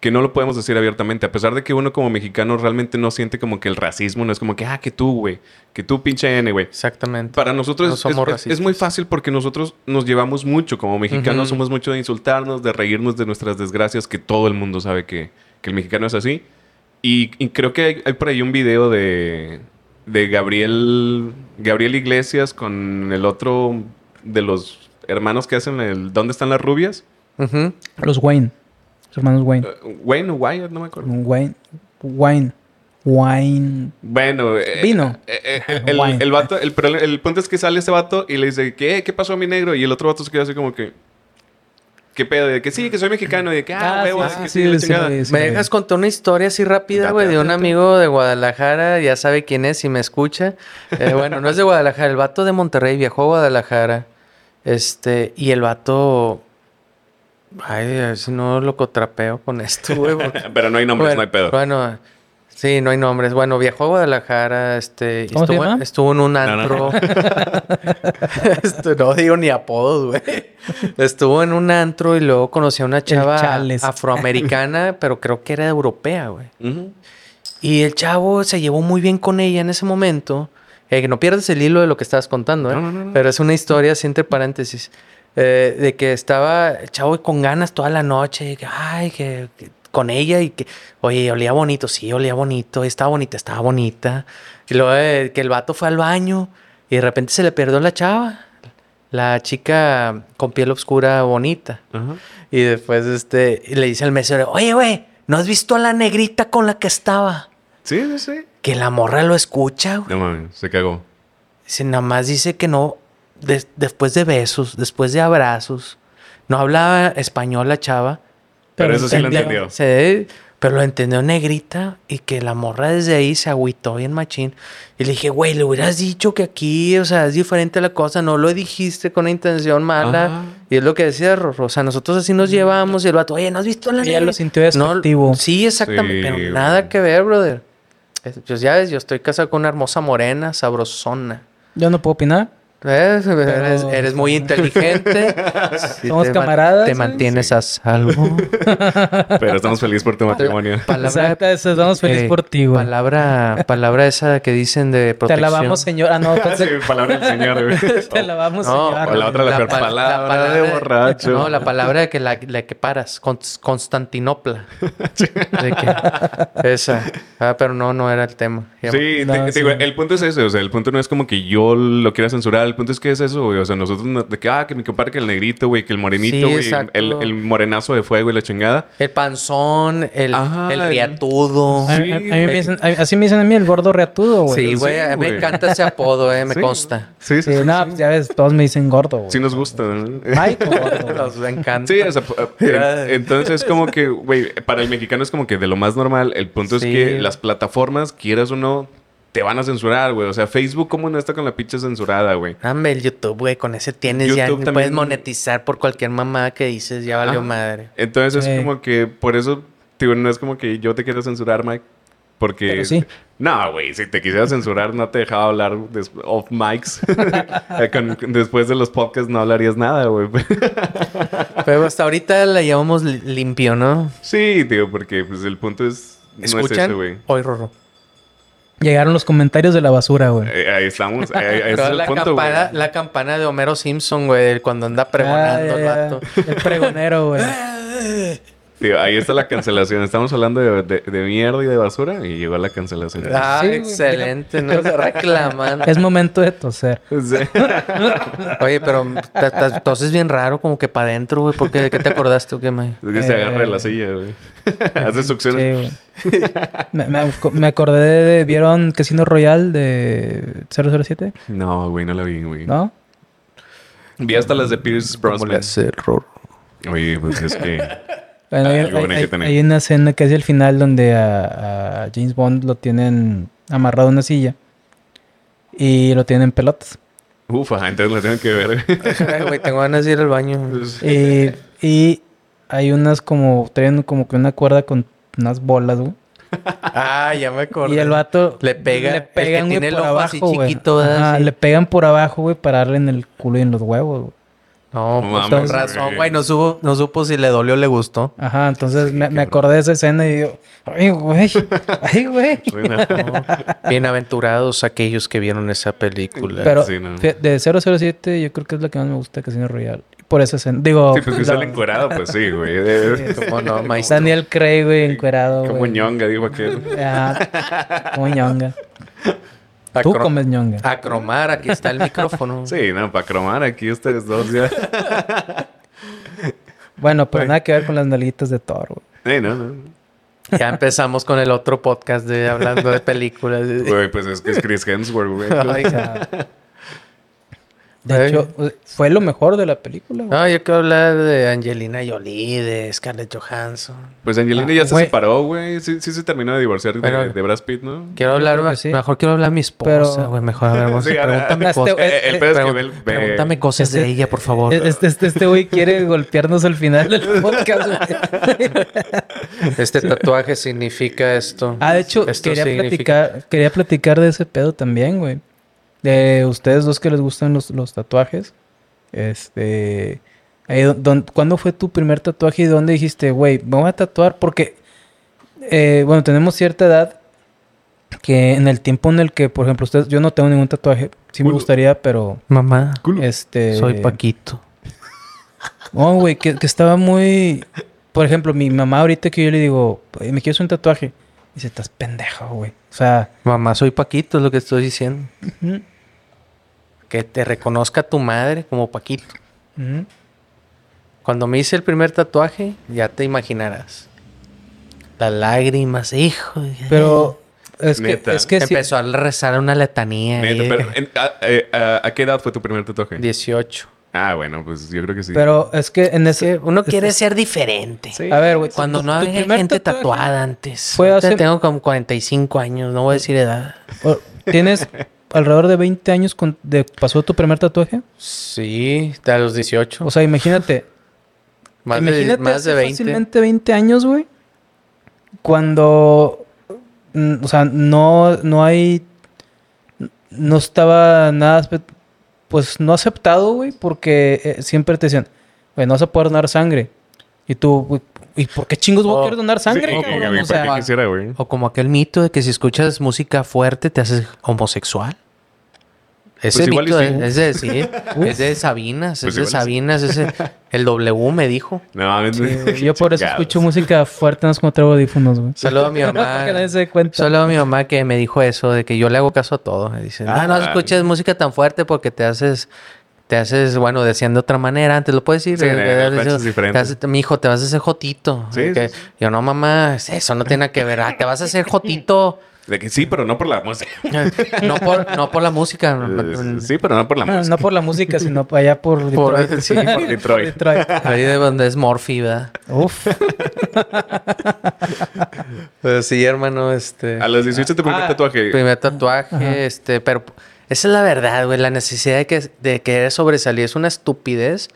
que no lo podemos decir abiertamente. A pesar de que uno como mexicano realmente no siente como que el racismo no es como que... Ah, que tú, güey. Que tú pinche N, güey. Exactamente. Para nosotros No es- somos es, es- racistas. es muy fácil porque nosotros nos llevamos mucho como mexicanos, somos mucho de insultarnos, de reírnos de nuestras desgracias, que todo el mundo sabe que, que el mexicano es así. Y, y creo que hay, hay por ahí un video de, de Gabriel, Gabriel Iglesias con el otro de los hermanos que hacen el ¿Dónde están las rubias? Los Wayne. Los hermanos Wayne. Eh, Wayne o Wyatt, no me acuerdo. Wayne. Wayne. Wayne. Bueno, eh, Vino. eh, eh, el, Wine. el vato, el, el punto es que sale ese vato y le dice, ¿qué? ¿Qué pasó a mi negro? Y el otro vato se queda así como que, ¿qué pedo? De que sí, que soy mexicano. Y de que, ah, Ah, huevo, sí, sí, que sí, sí, la sí, chingada. sí, sí. ¿Me dejas contar una historia así rápida, güey? De un amigo de Guadalajara, ya sabe quién es, si me escucha. Eh, bueno, no es de Guadalajara, el vato de Monterrey viajó a Guadalajara. Este, y el vato. Ay, a ver si no lo cotrapeo con esto, güey. porque- Pero no hay nombres, bueno, no hay pedo. Bueno, sí, no hay nombres. Bueno, viajó a Guadalajara, este, ¿Cómo se estuvo, llama? estuvo en un No, no. antro. Este, no digo ni apodos, güey. Estuvo en un antro y luego conoció a una chava afroamericana, pero creo que era europea, güey. Y el chavo se llevó muy bien con ella en ese momento. Eh, que no pierdas el hilo de lo que estabas contando, ¿eh? No, no, no, no. Pero es una historia, así entre paréntesis. Eh, de que estaba el chavo con ganas toda la noche. Que, ay, que, que con ella y que, oye, olía bonito. Sí, olía bonito. Estaba bonita, estaba bonita. Y luego eh, que el vato fue al baño y de repente se le perdió la chava. La chica con piel oscura bonita. Y después este, y le dice al mesero, oye, güey, ¿no has visto a la negrita con la que estaba? Sí, sí, sí. Que la morra lo escucha, güey. No mames, se cagó. Dice, nada más dice que no, des- después de besos, después de abrazos. No hablaba español la chava, Pero eso sí lo entendió. Sí, pero lo entendió negrita y que la morra desde ahí se agüitó bien machín. Y le dije, güey, le hubieras dicho que aquí, o sea, es diferente la cosa, no lo dijiste con una intención mala. Ajá. Y es lo que decía Rorro, o sea, nosotros así nos llevamos y el vato, oye, ¿no has visto la Ella negra?" lo sintió No, despectivo. sí, exactamente, Sí, pero nada que ver, brother. Es- Pues ya ves, yo estoy casado con una hermosa morena, sabrosona. Yo no puedo opinar. Eres, eres muy inteligente. Sí, Somos te ma- camaradas, Te mantienes a salvo. Pero estamos felices por tu matrimonio. Palabra, Exacto, estamos felices eh, por ti, güey. Palabra, palabra esa que dicen de Te protección. alabamos, señor. Ah, no, Sí, palabra del señor, güey. te alabamos, No, señor. o la otra, la peor pa- palabra de borracho. No, la palabra que la, la que paras. Cons- Constantinopla. Que- esa. Ah, pero no, no era el tema. Sí, No, te- te sí. digo, el punto es ese, o sea, el punto no es como que yo lo quiera censurar, el punto es que es eso, güey, o sea, nosotros, no- de que, ah, que mi compadre, que el negrito, güey, que el morenito, Sí, güey, el, el morenazo de fuego y la chingada. El panzón, el, Ajá, el el- riatudo. A, a- a mí me dicen, a- así me dicen a mí el gordo reatudo, güey. Sí, güey, Sí, a mí me güey. encanta ese apodo, eh, me Sí. consta. Sí, sí, Sí, sí. no, pues ya ves, todos me dicen gordo, güey. Sí nos gusta, ¿no? O gordo. güey. Los encanta. Sí, o sea, eh, entonces como que, güey, para el mexicano es como que de lo más normal. El punto Sí. es que las plataformas, quieras o no, te van a censurar, güey. O sea, Facebook, ¿cómo no está con la pinche censurada, güey? Dame el YouTube, güey, con ese tienes ya, YouTube puedes también- monetizar por cualquier mamá que dices, ya valió madre. Entonces Sí. es como que, por eso, digo, no es como que yo te quiero censurar, Mike. Porque... Pero sí. No, güey, si te quisiera censurar, no te dejaba hablar des- off mics. Con- después de los podcasts no hablarías nada, güey. Pero hasta ahorita la llevamos li- limpio, ¿no? sí, digo, porque pues el punto es... No es ¿Escuchan? ese, güey. Hoy, Rorro. Llegaron los comentarios de la basura, güey. Eh, ahí estamos. eh, Pero es el la, punto, güey. campana, la campana de Homero Simpson, güey, cuando anda pregonando Ah, el ya, ya. vato. El pregonero, güey. Tío, ahí está la cancelación. Estamos hablando de, de- de mierda y de basura y llegó la cancelación. Ah, Sí, excelente, no se reclaman. Es momento de toser. Sí. Oye, pero entonces bien raro, como que para adentro, güey. ¿Por qué? ¿De qué te acordaste o qué, mae? Es que se Eh, agarra de la silla, güey. Hace succión. Sí, güey. me, me- me acordé de... ¿Vieron Casino Royale de 007? No, güey, no la vi, güey. ¿No? Vi hasta las de Pierce Brosnan. hace, Rorro? Oye, pues es que... Bueno, hay, que una escena casi al final donde a, a James Bond lo tienen amarrado a una silla y lo tienen en pelotas. Ufa, entonces la tengo que ver. Güey, tengo ganas de ir al baño. Y, y hay unas como, traen como que una cuerda con unas bolas, güey. Ah, ya me acordé. Y el vato Le pega- le el que pegan, güey, tiene el por ojo así abajo, güey. chiquito. Le pegan por abajo, güey, para darle en el culo y en los huevos, güey. No, No pues mames, razón, güey. güey. No supo, no supo si le dolió o le gustó. Ajá, entonces me, me acordé de esa escena y digo, ay, güey, ay, güey. Bienaventurados aquellos que vieron esa película. Pero Sí, no. de 007 yo creo que es la que más me gusta Casino Royale. Por esa escena. Digo, sí, pues que sale encuerado, pues sí, güey. ¿Cómo no, maestro? Daniel Craig, güey, encuerado, Como güey. ñonga, digo aquel. Ajá, como ñonga. Tú Acro- comes ñonga. A cromar, aquí está el micrófono. Sí, no, para cromar aquí ustedes dos ya. Bueno, pero nada que ver con las nalguitas de Thor, güey. Sí, no, no. Ya empezamos con el otro podcast de hablando de películas. Güey, pues es que es Chris Hemsworth, güey. De Ay. hecho, fue lo mejor de la película, güey. No, yo quiero hablar de Angelina Jolie, de Scarlett Johansson. Pues Angelina Ah, ya se güey. separó, güey. Sí, sí se terminó de divorciar de, Pero- de Brad Pitt, ¿no? Quiero hablar, sí. mejor quiero hablar a mi esposa, Pero- güey. Mejor, a ver, vamos a- Sí, pregúntame Este, cosas. eh, el pedo es que ve Pregúntame cosas de Este- ella, por favor. Este, este, este güey quiere golpearnos al final del podcast, güey. Este tatuaje significa esto. Ah, de hecho, Esto quería significa- platicar, quería platicar de ese pedo también, güey. De ustedes dos que les gustan los, los tatuajes. Este. ahí don- don- ¿Cuándo fue tu primer tatuaje y dónde dijiste, güey, me voy a tatuar? Porque, eh, bueno, tenemos cierta edad que en el tiempo en el que, por ejemplo, ustedes, yo no tengo ningún tatuaje. Sí me gustaría, pero, Mamá, este. soy Paquito. No, güey, que, que estaba muy. Por ejemplo, mi mamá ahorita que yo le digo, "Oye, me quiero hacer un tatuaje. Dice, estás pendejo, güey. O sea, Mamá, soy Paquito, es lo que estoy diciendo. Que te reconozca tu madre como Paquito. Cuando me hice el primer tatuaje, ya te imaginarás. Las lágrimas, hijo. pero es que, es que sí- Empezó a rezar una letanía. ahí Neta, de pero, en- a, eh, a- ¿a qué edad fue tu primer tatuaje? 18. Ah, bueno, pues yo creo que sí. Pero es que en ese... Que uno quiere ser diferente. Sí. A ver, güey. Cuando no había gente tatuaje tatuada antes. fue hace- Tengo como 45 años, no voy a decir edad. Tienes alrededor de 20 años con- de pasó tu primer tatuaje. Sí, a los 18. O sea, imagínate. más, de, imagínate más de hace 20. fácilmente 20 años, güey. Cuando... mm, O sea, no, no hay... No estaba nada... Pues no aceptado, güey. Porque eh, siempre te decían... Güey, no vas a poder donar sangre. Y tú... güey, ¿Y por qué chingos voy a Oh, querer donar sangre, Sí, cabrón? güey, O ¿para sea, qué quisiera, güey? O como aquel mito de que si escuchas música fuerte te haces homosexual. Ese Pues mito sí. es, es de, sí, es de Sabinas, Pues es de. Sabinas, ese, el W me dijo. No, sí, güey, yo por eso escucho música fuerte, no es como traigo audífonos, güey. Saludo a mi mamá. que nadie se dé cuenta. Solo a mi mamá que me dijo eso, de que yo le hago caso a todo. Me dice, Ah, no, no escuches música tan fuerte porque te haces, te haces, bueno, decían de otra manera. Antes lo puedes decir. Sí, eh, te haces- mi hijo, te vas a hacer jotito. Sí, que- sí. Yo, no, mamá, eso no tiene nada que ver. Ah, te vas a hacer jotito. De que sí, pero no por la música. no, por, no por la música. Eh, sí, pero no por la música. no por la música, sino allá por Por- Detroit. sí, por Detroit. Ahí de donde es Morphy, ¿verdad? Uf. Pero sí, hermano, este... A los 18 tu primer Ah, tatuaje. Primer tatuaje, este, pero esa es la verdad, güey. La necesidad de, que, de querer sobresalir es una estupidez.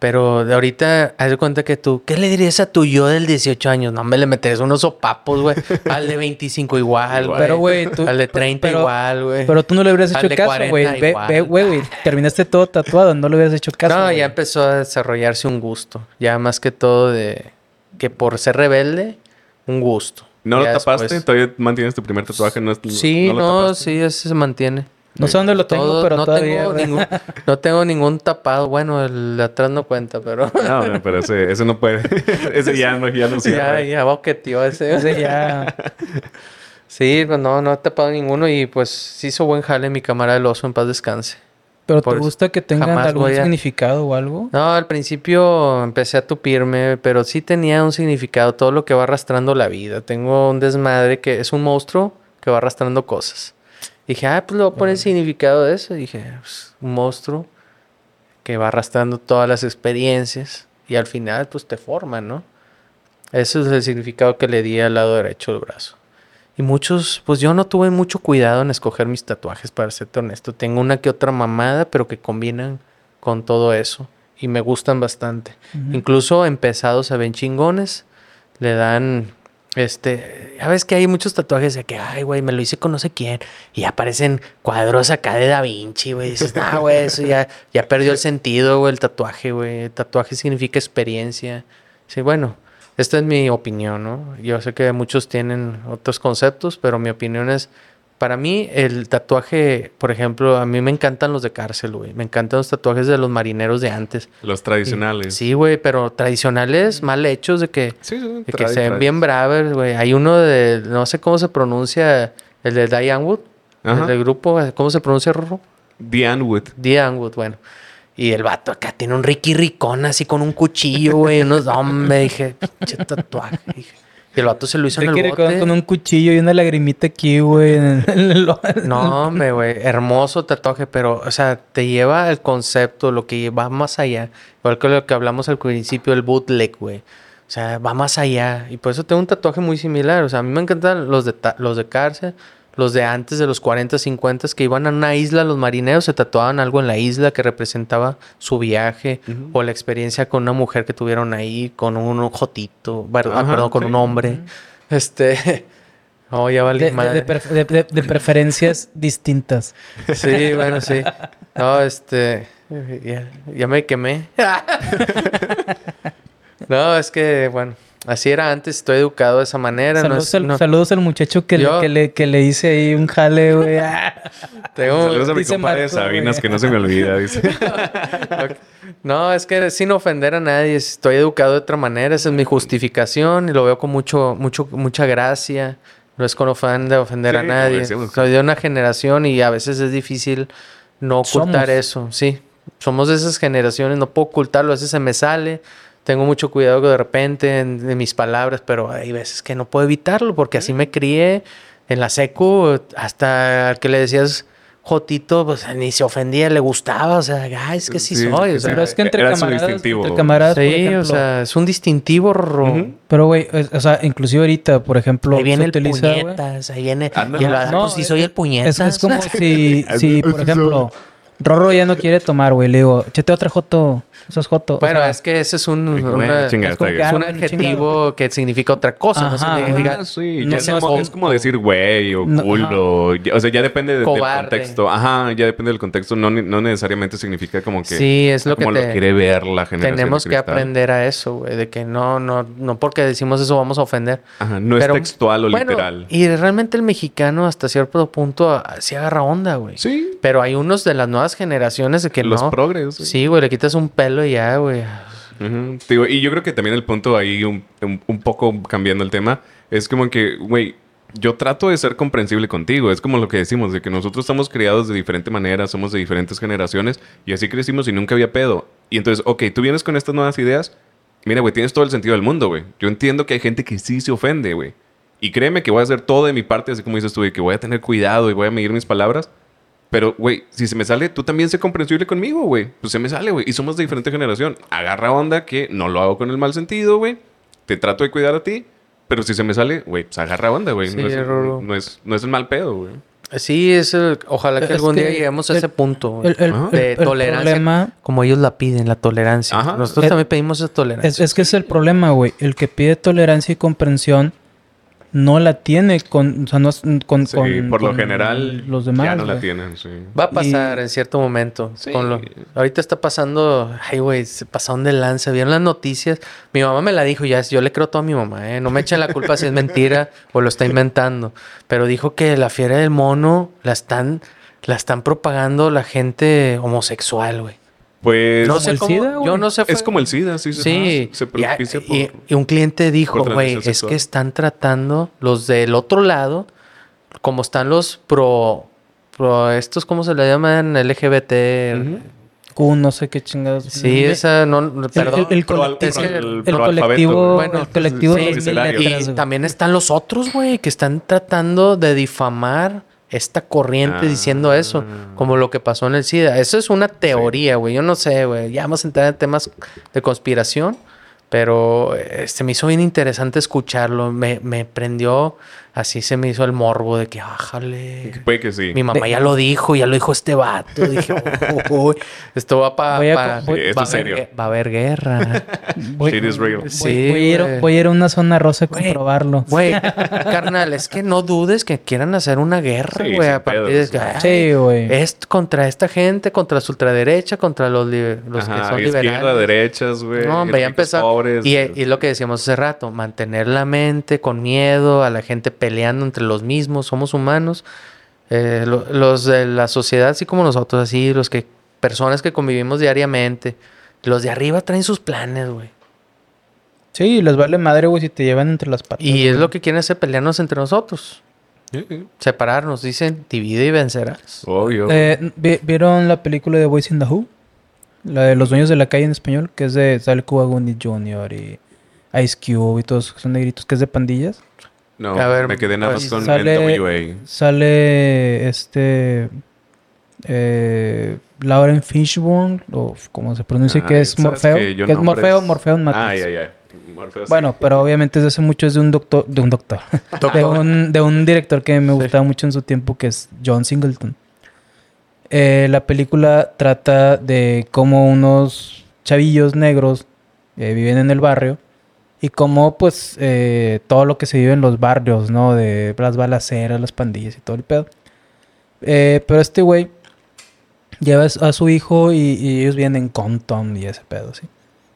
Pero de ahorita, haz de cuenta que tú, ¿qué le dirías a tu yo del 18 años? No, me le meterías unos sopapos, güey. Al de 25 igual, güey. Pero, güey, tú- Al de 30 pero- igual, güey. Pero tú no le hubieras Al hecho de caso, 40 güey. Ve, güey, güey. Terminaste todo tatuado, no le hubieras hecho caso. no, ya empezó a desarrollarse un gusto. Ya más que todo de que por ser rebelde, un gusto. ¿No lo tapaste? después- ¿Todavía mantienes tu primer tatuaje? No, es- Sí, no, tapaste? sí, ese se mantiene. No sé dónde lo tengo, Todo- pero no todavía. tengo ningún, no tengo ningún tapado. Bueno, el de atrás no cuenta, pero No, no, pero ese, ese no puede. ese ya no, ya no ya, cierra. ya boqueteó ese. Ese ya. Sí, pues no, no he tapado ninguno y pues sí hizo buen jale mi cámara del oso en paz descanse. Pero Por te gusta que tengan jamás algún a- significado o algo. No, al principio empecé a tupirme, pero sí tenía un significado todo lo que va arrastrando la vida. Tengo un desmadre que es un monstruo que va arrastrando cosas. Dije, ah, pues le voy a poner el significado de eso. Dije, pues, un monstruo que va arrastrando todas las experiencias y al final pues te forma, ¿no? Ese es el significado que le di al lado derecho del brazo. Y muchos, pues yo no tuve mucho cuidado en escoger mis tatuajes, para serte honesto. Tengo una que otra mamada, pero que combinan con todo eso. Y me gustan bastante. Incluso empezados se ven chingones. Le dan, este, ya ves que hay muchos tatuajes de que, ay, güey, me lo hice con no sé quién. Y aparecen cuadros acá de Da Vinci, güey. Dices, nah, güey, eso ya, ya perdió el sentido, güey, el tatuaje, güey. El tatuaje significa experiencia. Sí, bueno, esta es mi opinión, ¿no? Yo sé que muchos tienen otros conceptos, pero mi opinión es, para mí el tatuaje, por ejemplo, a mí me encantan los de cárcel, güey. Me encantan los tatuajes de los marineros de antes. Los tradicionales. Sí, güey, pero tradicionales, mal hechos, de que, Sí, sí. de que se ven bien bravos, güey. Hay uno de, no sé cómo se pronuncia, el de Diane Wood, Ajá. el del grupo, ¿cómo se pronuncia, Rorro? Diane Wood. Diane Wood, bueno. Y el vato acá tiene un Ricky Ricón así con un cuchillo, güey. Unos, hombre, dije, pinche tatuaje. Dije. Y el vato se lo hizo en el bote. con un cuchillo y una lagrimita aquí, güey. No, hombre, güey. Hermoso tatuaje, pero, o sea, te lleva el concepto, lo que va más allá. Igual que lo que hablamos al principio, el bootleg, güey. O sea, va más allá. Y por eso tengo un tatuaje muy similar. O sea, a mí me encantan los de, los de cárcel, los de antes de los 40, 50, que iban a una isla, los marineros se tatuaban algo en la isla que representaba su viaje o la experiencia con una mujer que tuvieron ahí, con un ojotito, ver- ah, Ajá, perdón, con sí. un hombre. Este. Oh, ya valí De, de- madre. de pref- de- de- de preferencias distintas. Sí, bueno, sí. No, este. Ya, ya me quemé. no, es que, bueno, así era antes. Estoy educado de esa manera. no Saludos, es- al, no- saludos al muchacho que, Yo- le, que, le, que le hice ahí un jale, güey. Ah. tengo- Saludos a mi dice compadre Marco, Sabinas, que no se me olvida, dice. No, es que sin ofender a nadie, estoy educado de otra manera, esa es mi justificación y lo veo con mucho, mucho, mucha gracia. No es con afán de ofender a Sí, nadie. Soy de una generación y a veces es difícil no ocultar Somos. eso. Sí, somos de esas generaciones, no puedo ocultarlo, a veces se me sale. Tengo mucho cuidado de repente en, en mis palabras, pero hay veces que no puedo evitarlo porque así me crié en la secu, hasta al que le decías Jotito, pues ni se ofendía, le gustaba, o sea, ay, es que sí, Sí, soy. o sea, Pero es que entre camaradas, entre camaradas, por sí, ejemplo, o sea, es un distintivo, Rorro. Ujú. pero güey, o sea, inclusive ahorita, por ejemplo, Ahí viene se el utiliza, puñetas, ahí viene. Ándale. Y el, ah, No, pues sí, soy el puñetas. Es, es como si, si, por ejemplo, Rorro ya no quiere tomar, güey. Le digo, chete otra joto. Eso es joto. O Bueno, sea, es que ese es un, una- es como está que, bien. ah, es un adjetivo que significa otra cosa. no significa- Ah, sí, no ya es, seas como, co- es como decir güey o No, culo. o sea, ya depende de- del contexto. Ajá, ya depende del contexto. No, ne- no necesariamente significa como que. Sí, es lo que como te- lo quiere ver la generación. Tenemos que aprender a eso, güey, de que no, no, no porque decimos eso vamos a ofender. Ajá, no Pero, es textual o bueno, literal. Y realmente el mexicano hasta cierto punto ah, sí agarra onda, güey. Sí. Pero hay unos de las nuevas generaciones de que los no. progres. güey. Sí, güey, le quitas un pelo y ya, güey. Digo, y yo creo que también el punto ahí, un, un- un poco cambiando el tema, es como que, güey, yo trato de ser comprensible contigo. Es como lo que decimos, de que nosotros estamos criados de diferente manera, somos de diferentes generaciones, y así crecimos y nunca había pedo. Y entonces, ok, tú vienes con estas nuevas ideas, mira, güey, tienes todo el sentido del mundo, güey. Yo entiendo que hay gente que sí se ofende, güey. Y créeme que voy a hacer todo de mi parte, así como dices tú, de que voy a tener cuidado y voy a medir mis palabras. Pero, güey, si se me sale, tú también sé comprensible conmigo, güey. Pues se me sale, güey. Y somos de diferente generación. Agarra onda que no lo hago con el mal sentido, güey. Te trato de cuidar a ti. Pero si se me sale, güey, pues agarra onda, güey. Sí, no, es, no, es, no es el mal pedo, güey. Sí, es el- ojalá que Es algún que día lleguemos a el- ese punto güey, el, el- Ajá. el- de el tolerancia. problema Como ellos la piden, la tolerancia. Ajá. Nosotros Es- también pedimos esa tolerancia. es, es que es el problema, güey. El que pide tolerancia y comprensión no la tiene con, o sea, no es- con, Sí, con- por lo con general, los demás. ya no la tienen, sí. Va a pasar Y- en cierto momento. Sí. con lo- ahorita está pasando, ay, güey, se pasaron de lanza. ¿Vieron las noticias? Mi mamá me la dijo, ya, yo le creo todo a mi mamá, ¿eh? No me echen la culpa si es mentira o lo está inventando. Pero dijo que la fiera del mono la están, la están propagando la gente homosexual, güey. Pues No ¿Como sé el cómo, SIDA, güey? yo no sé. es como el SIDA, sí. se- Sí, Se y- por... y un cliente dijo, güey, es sexual". que están tratando los del otro lado, como están los pro, pro estos, ¿cómo se le llaman? LGBT. Ujú. Q, no sé qué chingados. Sí, esa no, El, perdón. el- colectivo, es que el. Bueno, el colectivo sí, de y güey. también están los otros, güey, que están tratando de difamar esta corriente Ah. diciendo eso, como lo que pasó en el SIDA. Eso es una teoría, güey. Yo no sé, güey. Ya vamos a entrar en temas de conspiración, pero se me hizo bien interesante escucharlo. Me, me prendió, así se me hizo el morbo de que, ájale. Puede que sí. Mi mamá ya lo dijo, ya lo dijo este vato. Dije, "Uy, esto va para. Voy a Pa, voy- Sí, esto va, va a haber guerra. Voy, Shit is real. voy- Sí, voy a ir, voy a ir a una zona rosa a comprobarlo. Güey, carnal, es que no dudes que quieran hacer una guerra, Sí, güey. sin a partir pedos. de que, ay, Sí, güey. es contra esta gente, contra la ultraderecha, contra los, los que Ajá, son izquierda, liberales. derechas, güey. No, hombre, ya empezó. pobres. y, y lo que decíamos hace rato, mantener la mente con miedo, a la gente peleando entre los mismos, somos humanos. Eh, lo- los de la sociedad, así como nosotros, así, los que, personas que convivimos diariamente, los de arriba traen sus planes, güey. Sí, les vale madre, güey, si te llevan entre las patas. Y es lo que quieren hacer pelearnos entre nosotros. Sí, sí. Separarnos, dicen, divide y vencerás. Obvio. Eh, ¿vi- ¿Vieron la película de Boys in the Who? La de los dueños de la calle en español, que es de Sale Cuba Jr. y Ice Cube y todos son negritos, que es de pandillas. No, a ver, me quedé nada más pues, con sale- NWA. Sale este. Eh, Lauren Fishburne, o como se pronuncia, Ah, que es Morfeo. que es Morfeo, Morfeo en Matrix. Ah, ya, ya. Morfeo, sí. Bueno, pero obviamente desde hace mucho es de un doctor, de un doctor, de un, de un director que me gustaba mucho en su tiempo, que es John Singleton. Eh, la película trata de cómo unos chavillos negros eh, viven en el barrio y cómo pues eh, todo lo que se vive en los barrios, ¿no? De las balaceras, las pandillas y todo el pedo. Eh, pero este güey lleva a su hijo y, ellos vienen en Compton y ese pedo, ¿sí?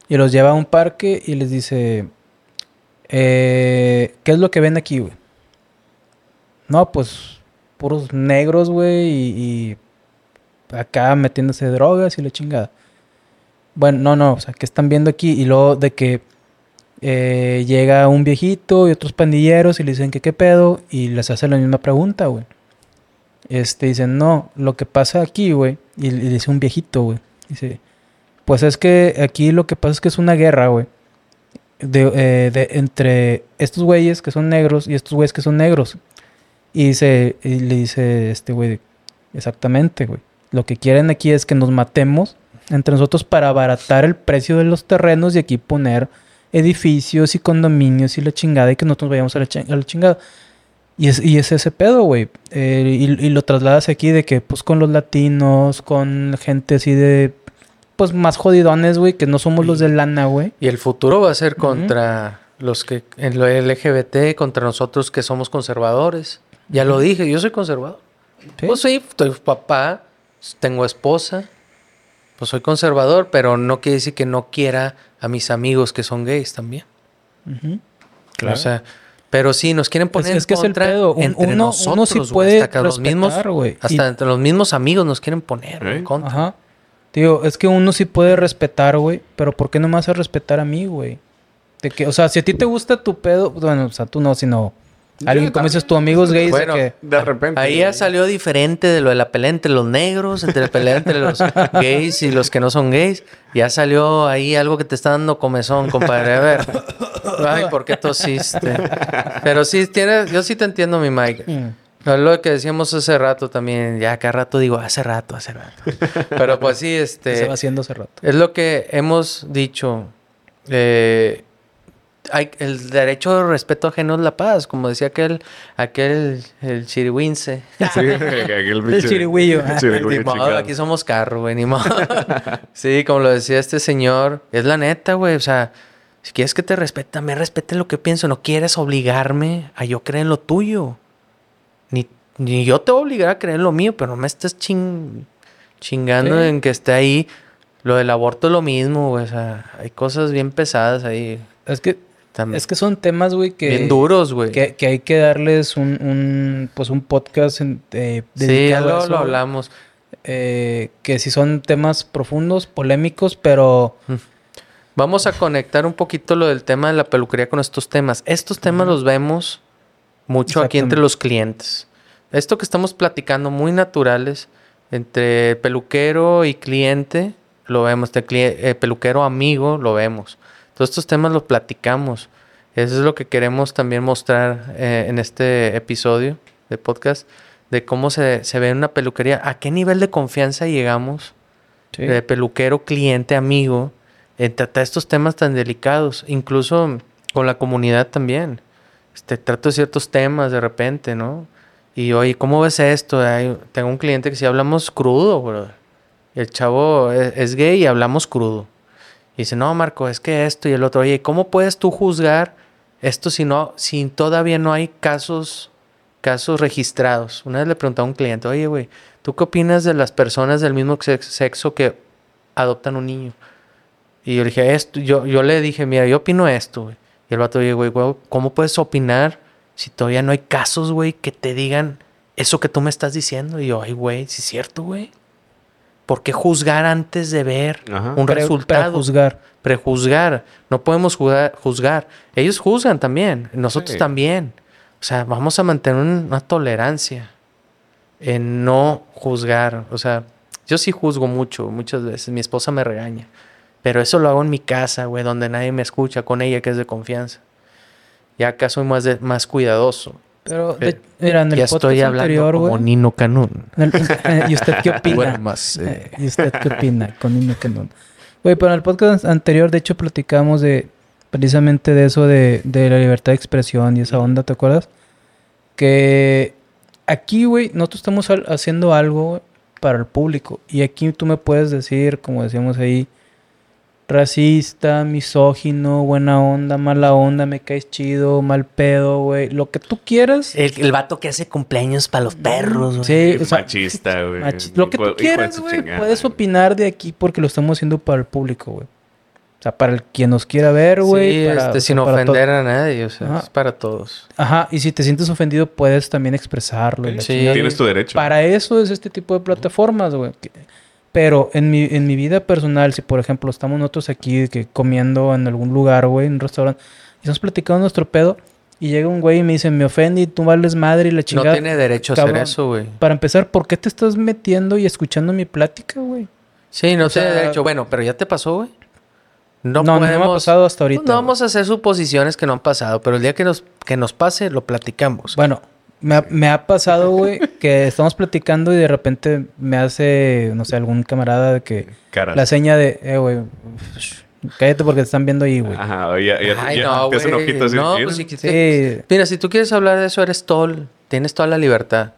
Y los lleva a un parque y les dice, eh, ¿qué es lo que ven aquí, güey? No, pues puros negros, güey, y, y acá metiéndose drogas y la chingada. Bueno, no, no, o sea, ¿qué están viendo aquí? Y luego de que eh, llega un viejito y otros pandilleros y le dicen que qué pedo y les hace la misma pregunta, güey. Este, dicen, no, lo que pasa aquí, güey, y le dice un viejito, güey, dice, pues es que aquí lo que pasa es que es una guerra, güey. Eh, de- entre estos güeyes que son negros y estos güeyes que son negros. Y dice, y le dice este güey, Exactamente, güey. Lo que quieren aquí es que nos matemos entre nosotros para abaratar el precio de los terrenos y aquí poner edificios y condominios y la chingada y que nosotros vayamos a la, a la chingada. Y es, y es ese pedo, güey. Eh, y, y lo trasladas aquí de que, pues, con los latinos, con gente así de, pues, más jodidones, güey, que no somos los de lana, güey. Y el futuro va a ser contra los que en lo LGBT, contra nosotros que somos conservadores. Ya lo dije, yo soy conservador. ¿Sí? Pues sí, soy papá, tengo esposa, pues soy conservador, pero no quiere decir que no quiera a mis amigos que son gays también. Ujú. O sea, pero sí, nos quieren poner Es, es que en es el pedo. Un- entre uno, nosotros, uno sí puede hasta los mismos, respetar, güey. hasta Y- entre los mismos amigos nos quieren poner ¿Eh? en contra. Ajá. Digo, es que uno sí puede respetar, güey, pero ¿por qué no me vas a respetar a mí, güey? De que, o sea, si a ti te gusta tu pedo, bueno, o sea, tú no, sino alguien, como dices, tu amigos gays, de Bueno, que, De repente. Ahí ya salió diferente de lo de la pelea entre los negros, entre la pelea entre los gays y los que no son gays. Ya salió ahí algo que te está dando comezón, compadre. A ver. Ay, ¿por qué tosiste? Pero sí, tiene, yo sí te entiendo, mi Mike. Es lo que decíamos hace rato también. Ya cada rato digo, hace rato, hace rato. Pero pues sí, este... se va haciendo hace rato. Es lo que hemos dicho. eh, hay el derecho de respeto ajeno es la paz, como decía aquel, aquel, el chirihuince. Sí, aquel chirigüillo chingado. aquí somos carro, güey, ni modo. sí, como lo decía este señor, es la neta, güey, o sea, si quieres que te respeta, me respete lo que pienso, no quieres obligarme a yo creer en lo tuyo. Ni, ni yo te voy a obligar a creer en lo mío, pero no me estés ching- chingando Sí. en que esté ahí. Lo del aborto es lo mismo, güey, o sea, hay cosas bien pesadas ahí. Es que, También. es que son temas, güey, que... bien duros, güey. Que, que hay que darles un, un, pues un podcast en- eh, Sí, dedicado a luego eso, lo hablamos. Eh, que si son temas profundos, polémicos, pero Vamos a conectar un poquito lo del tema de la peluquería con estos temas. Estos temas los vemos mucho aquí entre los clientes. Esto que estamos platicando, muy naturales, entre peluquero y cliente, lo vemos. De eh, peluquero amigo, lo vemos. Todos estos temas los platicamos. Eso es lo que queremos también mostrar eh, en este episodio de podcast, de cómo se, se ve en una peluquería, a qué nivel de confianza llegamos sí. de peluquero, cliente, amigo, en tratar estos temas tan delicados, incluso con la comunidad también. Este, trato ciertos temas de repente, ¿no? Y oye, ¿cómo ves esto? Ay, tengo un cliente que si hablamos crudo, bro. El chavo es, es gay y hablamos crudo. Y dice, no, Marco, es que esto y el otro. Oye, ¿cómo puedes tú juzgar esto si no, si todavía no hay casos, casos registrados? Una vez le preguntaba a un cliente, oye, güey, ¿tú qué opinas de las personas del mismo sex- sexo que adoptan un niño? Y yo le dije, esto, yo, yo le dije, mira, yo opino esto, güey. Y el vato, oye, güey, güey, ¿cómo puedes opinar si todavía no hay casos, güey, que te digan eso que tú me estás diciendo? Y yo, ay, güey, sí es cierto, güey. ¿Por qué juzgar antes de ver Ajá. un Pre- resultado? prejuzgar. Prejuzgar. No podemos juzgar, juzgar. Ellos juzgan también. Nosotros Sí. también. O sea, vamos a mantener un- una tolerancia en no juzgar. O sea, yo sí juzgo mucho, muchas veces. Mi esposa me regaña. Pero eso lo hago en mi casa, güey, donde nadie me escucha, con ella que es de confianza. Ya acá soy más, de- más cuidadoso. Pero, de- Eh, mira, en el ya podcast estoy hablando anterior, como güey. Nino Canún. eh, ¿Y usted qué opina? Bueno, más, eh. ¿Y usted qué opina? Con Nino Canún. Güey, pero en el podcast anterior, de hecho, platicamos de precisamente de eso de, de la libertad de expresión y esa onda, ¿te acuerdas? Que aquí, güey, nosotros estamos haciendo algo para el público. Y aquí tú me puedes decir, como decíamos ahí, racista, misógino, buena onda, mala onda, me caes chido, mal pedo, güey. Lo que tú quieras. El, el vato que hace cumpleaños para los perros, güey. Sí, o sea, Machista, güey. Machi- Lo que hijo tú quieras, su güey. Puedes opinar de aquí porque lo estamos haciendo para el público, güey. O sea, para el quien nos quiera ver, güey. Sí, para- este, sin para ofender a nadie, o sea, Ajá. es para todos. to- Ajá, y si te sientes ofendido, puedes también expresarlo. Sí. Tienes tu derecho. Para eso es este tipo de plataformas, güey. Pero en mi, en mi vida personal, si por ejemplo estamos nosotros aquí que comiendo en algún lugar, güey, en un restaurante, y estamos platicando nuestro pedo, y llega un güey y me dice, me ofende y tú vales madre y la chingada. no tiene derecho a cabrón. hacer eso, güey. Para empezar, ¿por qué te estás metiendo y escuchando mi plática, güey? Sí, no O tiene sea- derecho. Bueno, pero ya te pasó, güey. No, No, no, me ha podemos- pasado hasta ahorita. No güey. vamos a hacer suposiciones que no han pasado, pero el día que nos, que nos pase, lo platicamos. Bueno, Me ha, me ha pasado, güey, que estamos platicando y de repente me hace, no sé, algún camarada de que Caras. la seña de, eh, güey, cállate porque te están viendo ahí, güey. Ajá, oye, ya, ya, Ay, ya no, te hacen güey. ojitos así. No, mira. pues si Sí. Mira, si tú quieres hablar de eso, eres tol. Tienes toda la libertad.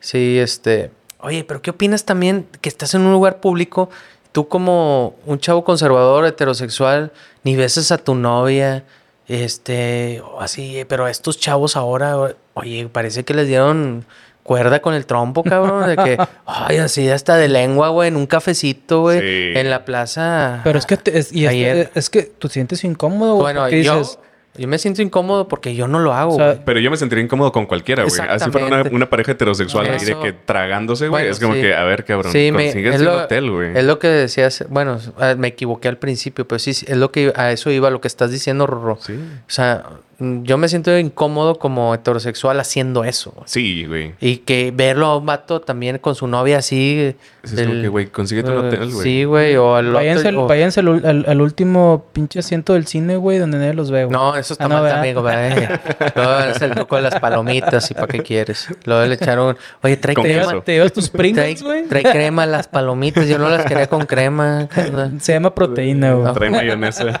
Sí, este. Oye, pero ¿qué opinas también que estás en un lugar público? Tú, como un chavo conservador, heterosexual, ni besas a tu novia, este, así, pero estos chavos ahora, oye, parece que les dieron cuerda con el trompo, cabrón, de que, ay, así hasta de lengua, güey, en un cafecito, güey, Sí. en la plaza. Pero es que, te- es, y Ayer. es que tú sientes incómodo, güey. bueno, yo, dices, yo me siento incómodo porque yo no lo hago, O sea, güey. Pero yo me sentiría incómodo con cualquiera, güey. Así fuera una, una pareja heterosexual ahí de Eso. que tragándose, güey. Bueno, es como sí. que, a ver, cabrón, Sí, me, consíguete es, un lo, hotel, güey. es lo que decías. Bueno, ah, me equivoqué al principio, pero sí, sí, es lo que a eso iba lo que estás diciendo, Rorro. Sí. O sea, yo me siento incómodo como heterosexual haciendo eso. güey. Sí, güey. Y que verlo a un vato también con su novia así. Es como del- que, güey, consíguete un eh, hotel, güey. Sí, güey, o al otro- váyanse, al- o- váyanse al, al- al último pinche asiento del cine, güey, donde nadie los ve, güey. No, eso está Ah, no, mal ¿verdad? amigo, güey. Luego es el truco de las palomitas y para qué quieres. Luego le echaron, oye, trae Con ¿Te, crema. queso. te llevas tus Trae, Pringles, güey. trae crema las palomitas. Yo no las quería con crema. Se llama proteína, güey. Trae mayonesa.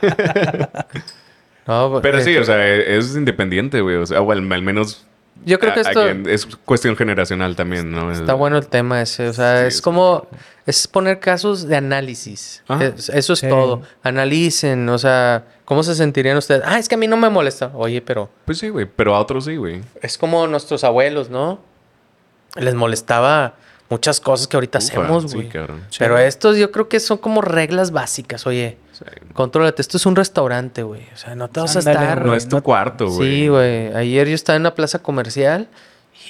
No, Pero eh, sí, o sea, es independiente, güey. O sea, o al, al menos. Yo creo que a- esto again, es cuestión generacional también, ¿no? está bueno el tema ese. O sea, Sí, es es como... Es poner casos de análisis. Ajá. Eso es Sí. todo. Analicen, o sea, ¿cómo se sentirían ustedes? Ah, es que a mí no me molesta. Oye, pero Pues sí, güey. Pero a otros sí, güey. es como nuestros abuelos, ¿no? Les molestaba muchas cosas que ahorita Ufa, hacemos, sí, güey. cabrón. Pero estos yo creo que son como reglas básicas. Oye, Sí. contrólate. Esto es un restaurante, güey. O sea, no te vas Ándale, a estar... No güey, es tu no- cuarto, güey. Sí, güey. Ayer yo estaba en una plaza comercial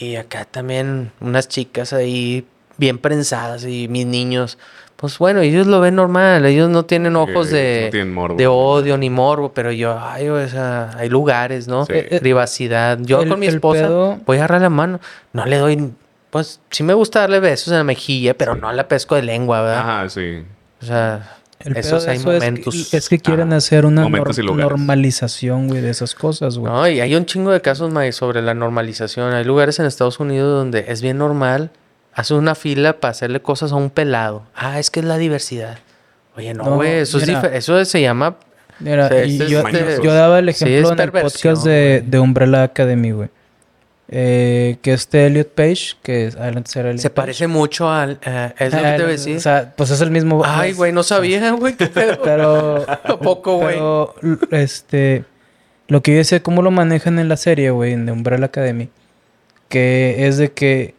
y acá también unas chicas ahí bien prensadas y mis niños. Pues bueno, ellos lo ven normal. Ellos no tienen ojos de, no tienen morbo. de odio ni morbo, pero yo, ay, o sea, hay lugares, ¿no? Sí. Privacidad. Yo el- con mi esposa pedo- voy a agarrar la mano. No le doy, pues sí me gusta darle besos en la mejilla, pero no la pesco de lengua, ¿verdad? Ajá, sí. O sea, El esos hay eso es que- momentos. Es que, quieren Ajá. hacer una nor- normalización, güey, de esas cosas, güey. No, y hay un chingo de casos, May, sobre la normalización. Hay lugares en Estados Unidos donde es bien normal. Hace una fila para hacerle cosas a un pelado. Ah, es que es la diversidad. Oye, no, No, güey, eso, es mira. dife- eso se llama... Mira, y este es yo, daba el ejemplo es en el podcast de, de Umbrella Academy, güey. Eh, que este Elliot Page, que es era Elliot Se Page. parece mucho al... eh, es lo que te voy a O sea, pues es el mismo. Ay, güey, no sabía, güey. Pero. ¿A poco, güey? Pero, este. Lo que yo decía, cómo lo manejan en la serie, güey, en The Umbrella Academy. Que es de que.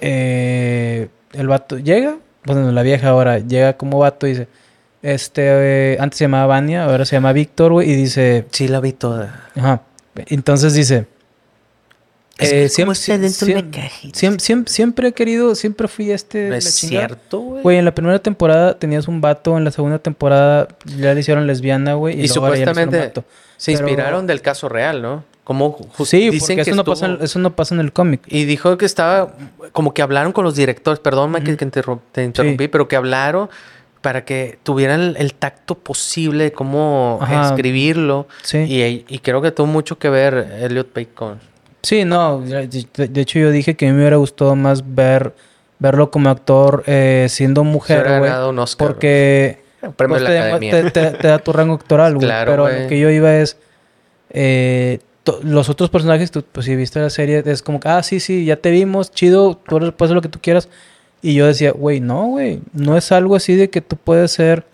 eh, el vato llega. Bueno, la vieja ahora llega como vato y dice. Este. eh, antes se llamaba Vania, ahora se llama Víctor, güey, y dice. Sí, la vi toda. Ajá. Entonces dice. Eh, que como está dentro de una siempre, cajita. siempre, siempre, siempre he querido, siempre fui este. No la es chingada. cierto, güey. Güey, en la primera temporada tenías un vato, en la segunda temporada ya le hicieron lesbiana, güey. Y, hicieron supuestamente vato. se Pero- inspiraron del caso real, ¿no? Como Sí, dicen porque que eso no, pasa, en- eso no pasa en el cómic. Y dijo que estaba, como que hablaron con los directores, perdón, Michael, Ujú. que interru- te interrumpí, pero que hablaron para que tuvieran el, el tacto posible de cómo Ajá. escribirlo. Sí. Y, y creo que tuvo mucho que ver Elliot Page con... Sí, no. De, hecho, yo dije que a mí me hubiera gustado más ver verlo como actor eh, siendo Se mujer, güey. Porque premio pues, de te, la demu- academia. te- te- te da tu rango actoral, güey. Claro, Pero lo que yo iba es. eh, los otros personajes, tú, pues si viste la serie, es como que, ah, sí, sí, ya te vimos, chido, tú puedes hacer lo que tú quieras. Y yo decía, güey, no, güey, no es algo así de que tú puedes ser.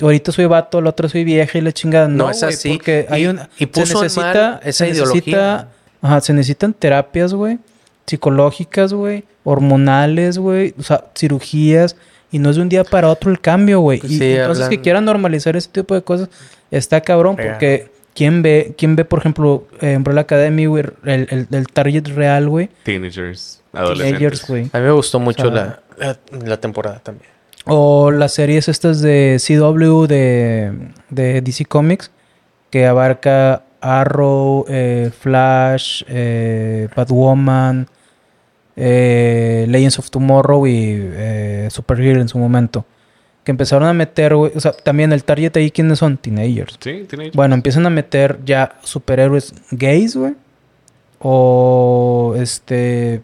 Ahorita soy vato, la otra soy vieja y la chingada. No, No es así. Porque hay Y- un. y puso en mal esa se ideología. necesita- ajá, se necesitan terapias, güey. Psicológicas, güey. Hormonales, güey. O sea, cirugías. Y no es de un día para otro el cambio, güey. Pues y sí, entonces que quieran normalizar ese tipo de cosas está cabrón. Real. Porque ¿quién ve, quién ve por ejemplo, eh, Umbrella Academy, güey? El, el, el target real, güey. Teenagers, Teenagers, adolescentes. güey. A mí me gustó mucho O sea, la, la, la temporada también. O las series estas de CW de, de DC Comics, que abarca Arrow, eh, Flash, eh, Batwoman, eh, Legends of Tomorrow y eh, Superhero en su momento. Que empezaron a meter, o sea, también el target ahí, ¿quiénes son? Teenagers. Sí, teenagers. Bueno, empiezan a meter ya superhéroes gays, güey. o este,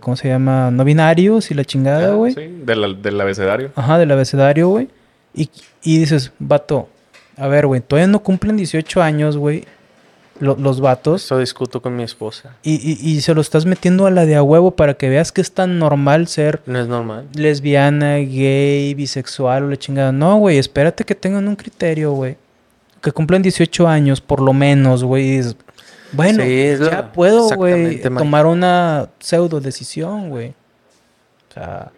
¿cómo se llama? No binarios y la chingada, Ah, güey. sí, del, del abecedario. Ajá, del abecedario, güey. Y, y dices, vato, a ver, güey, todavía no cumplen 18 años, güey, lo- los vatos. Eso discuto con mi esposa. Y, y, y se lo estás metiendo a la de a huevo para que veas que es tan normal ser No es normal. lesbiana, gay, bisexual o la chingada. No, güey, espérate que tengan un criterio, güey. Que cumplan 18 años, por lo menos, güey. Bueno, Sí, es lo- ya puedo, güey, tomar una pseudo decisión, güey. O sea...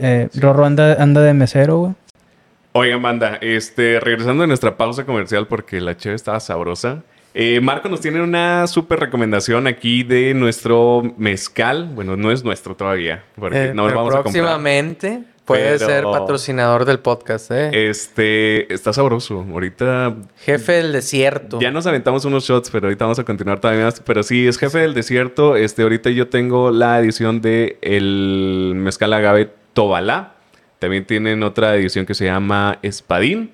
Eh, Rorro anda, anda de mesero, güey. Oigan, banda, este, regresando de nuestra pausa comercial porque la cheve estaba sabrosa. eh, Marco nos tiene una súper recomendación aquí de nuestro mezcal. Bueno, no es nuestro todavía, porque Eh, no lo pero vamos a comprar. próximamente puede Pero- ser patrocinador del podcast, ¿eh? Este, está sabroso. Ahorita Jefe del desierto. ya nos aventamos unos shots, pero ahorita vamos a continuar todavía más. Pero sí, es jefe del desierto. Este, ahorita yo tengo la edición de el mezcal agave Tobalá. También tienen otra edición que se llama Espadín.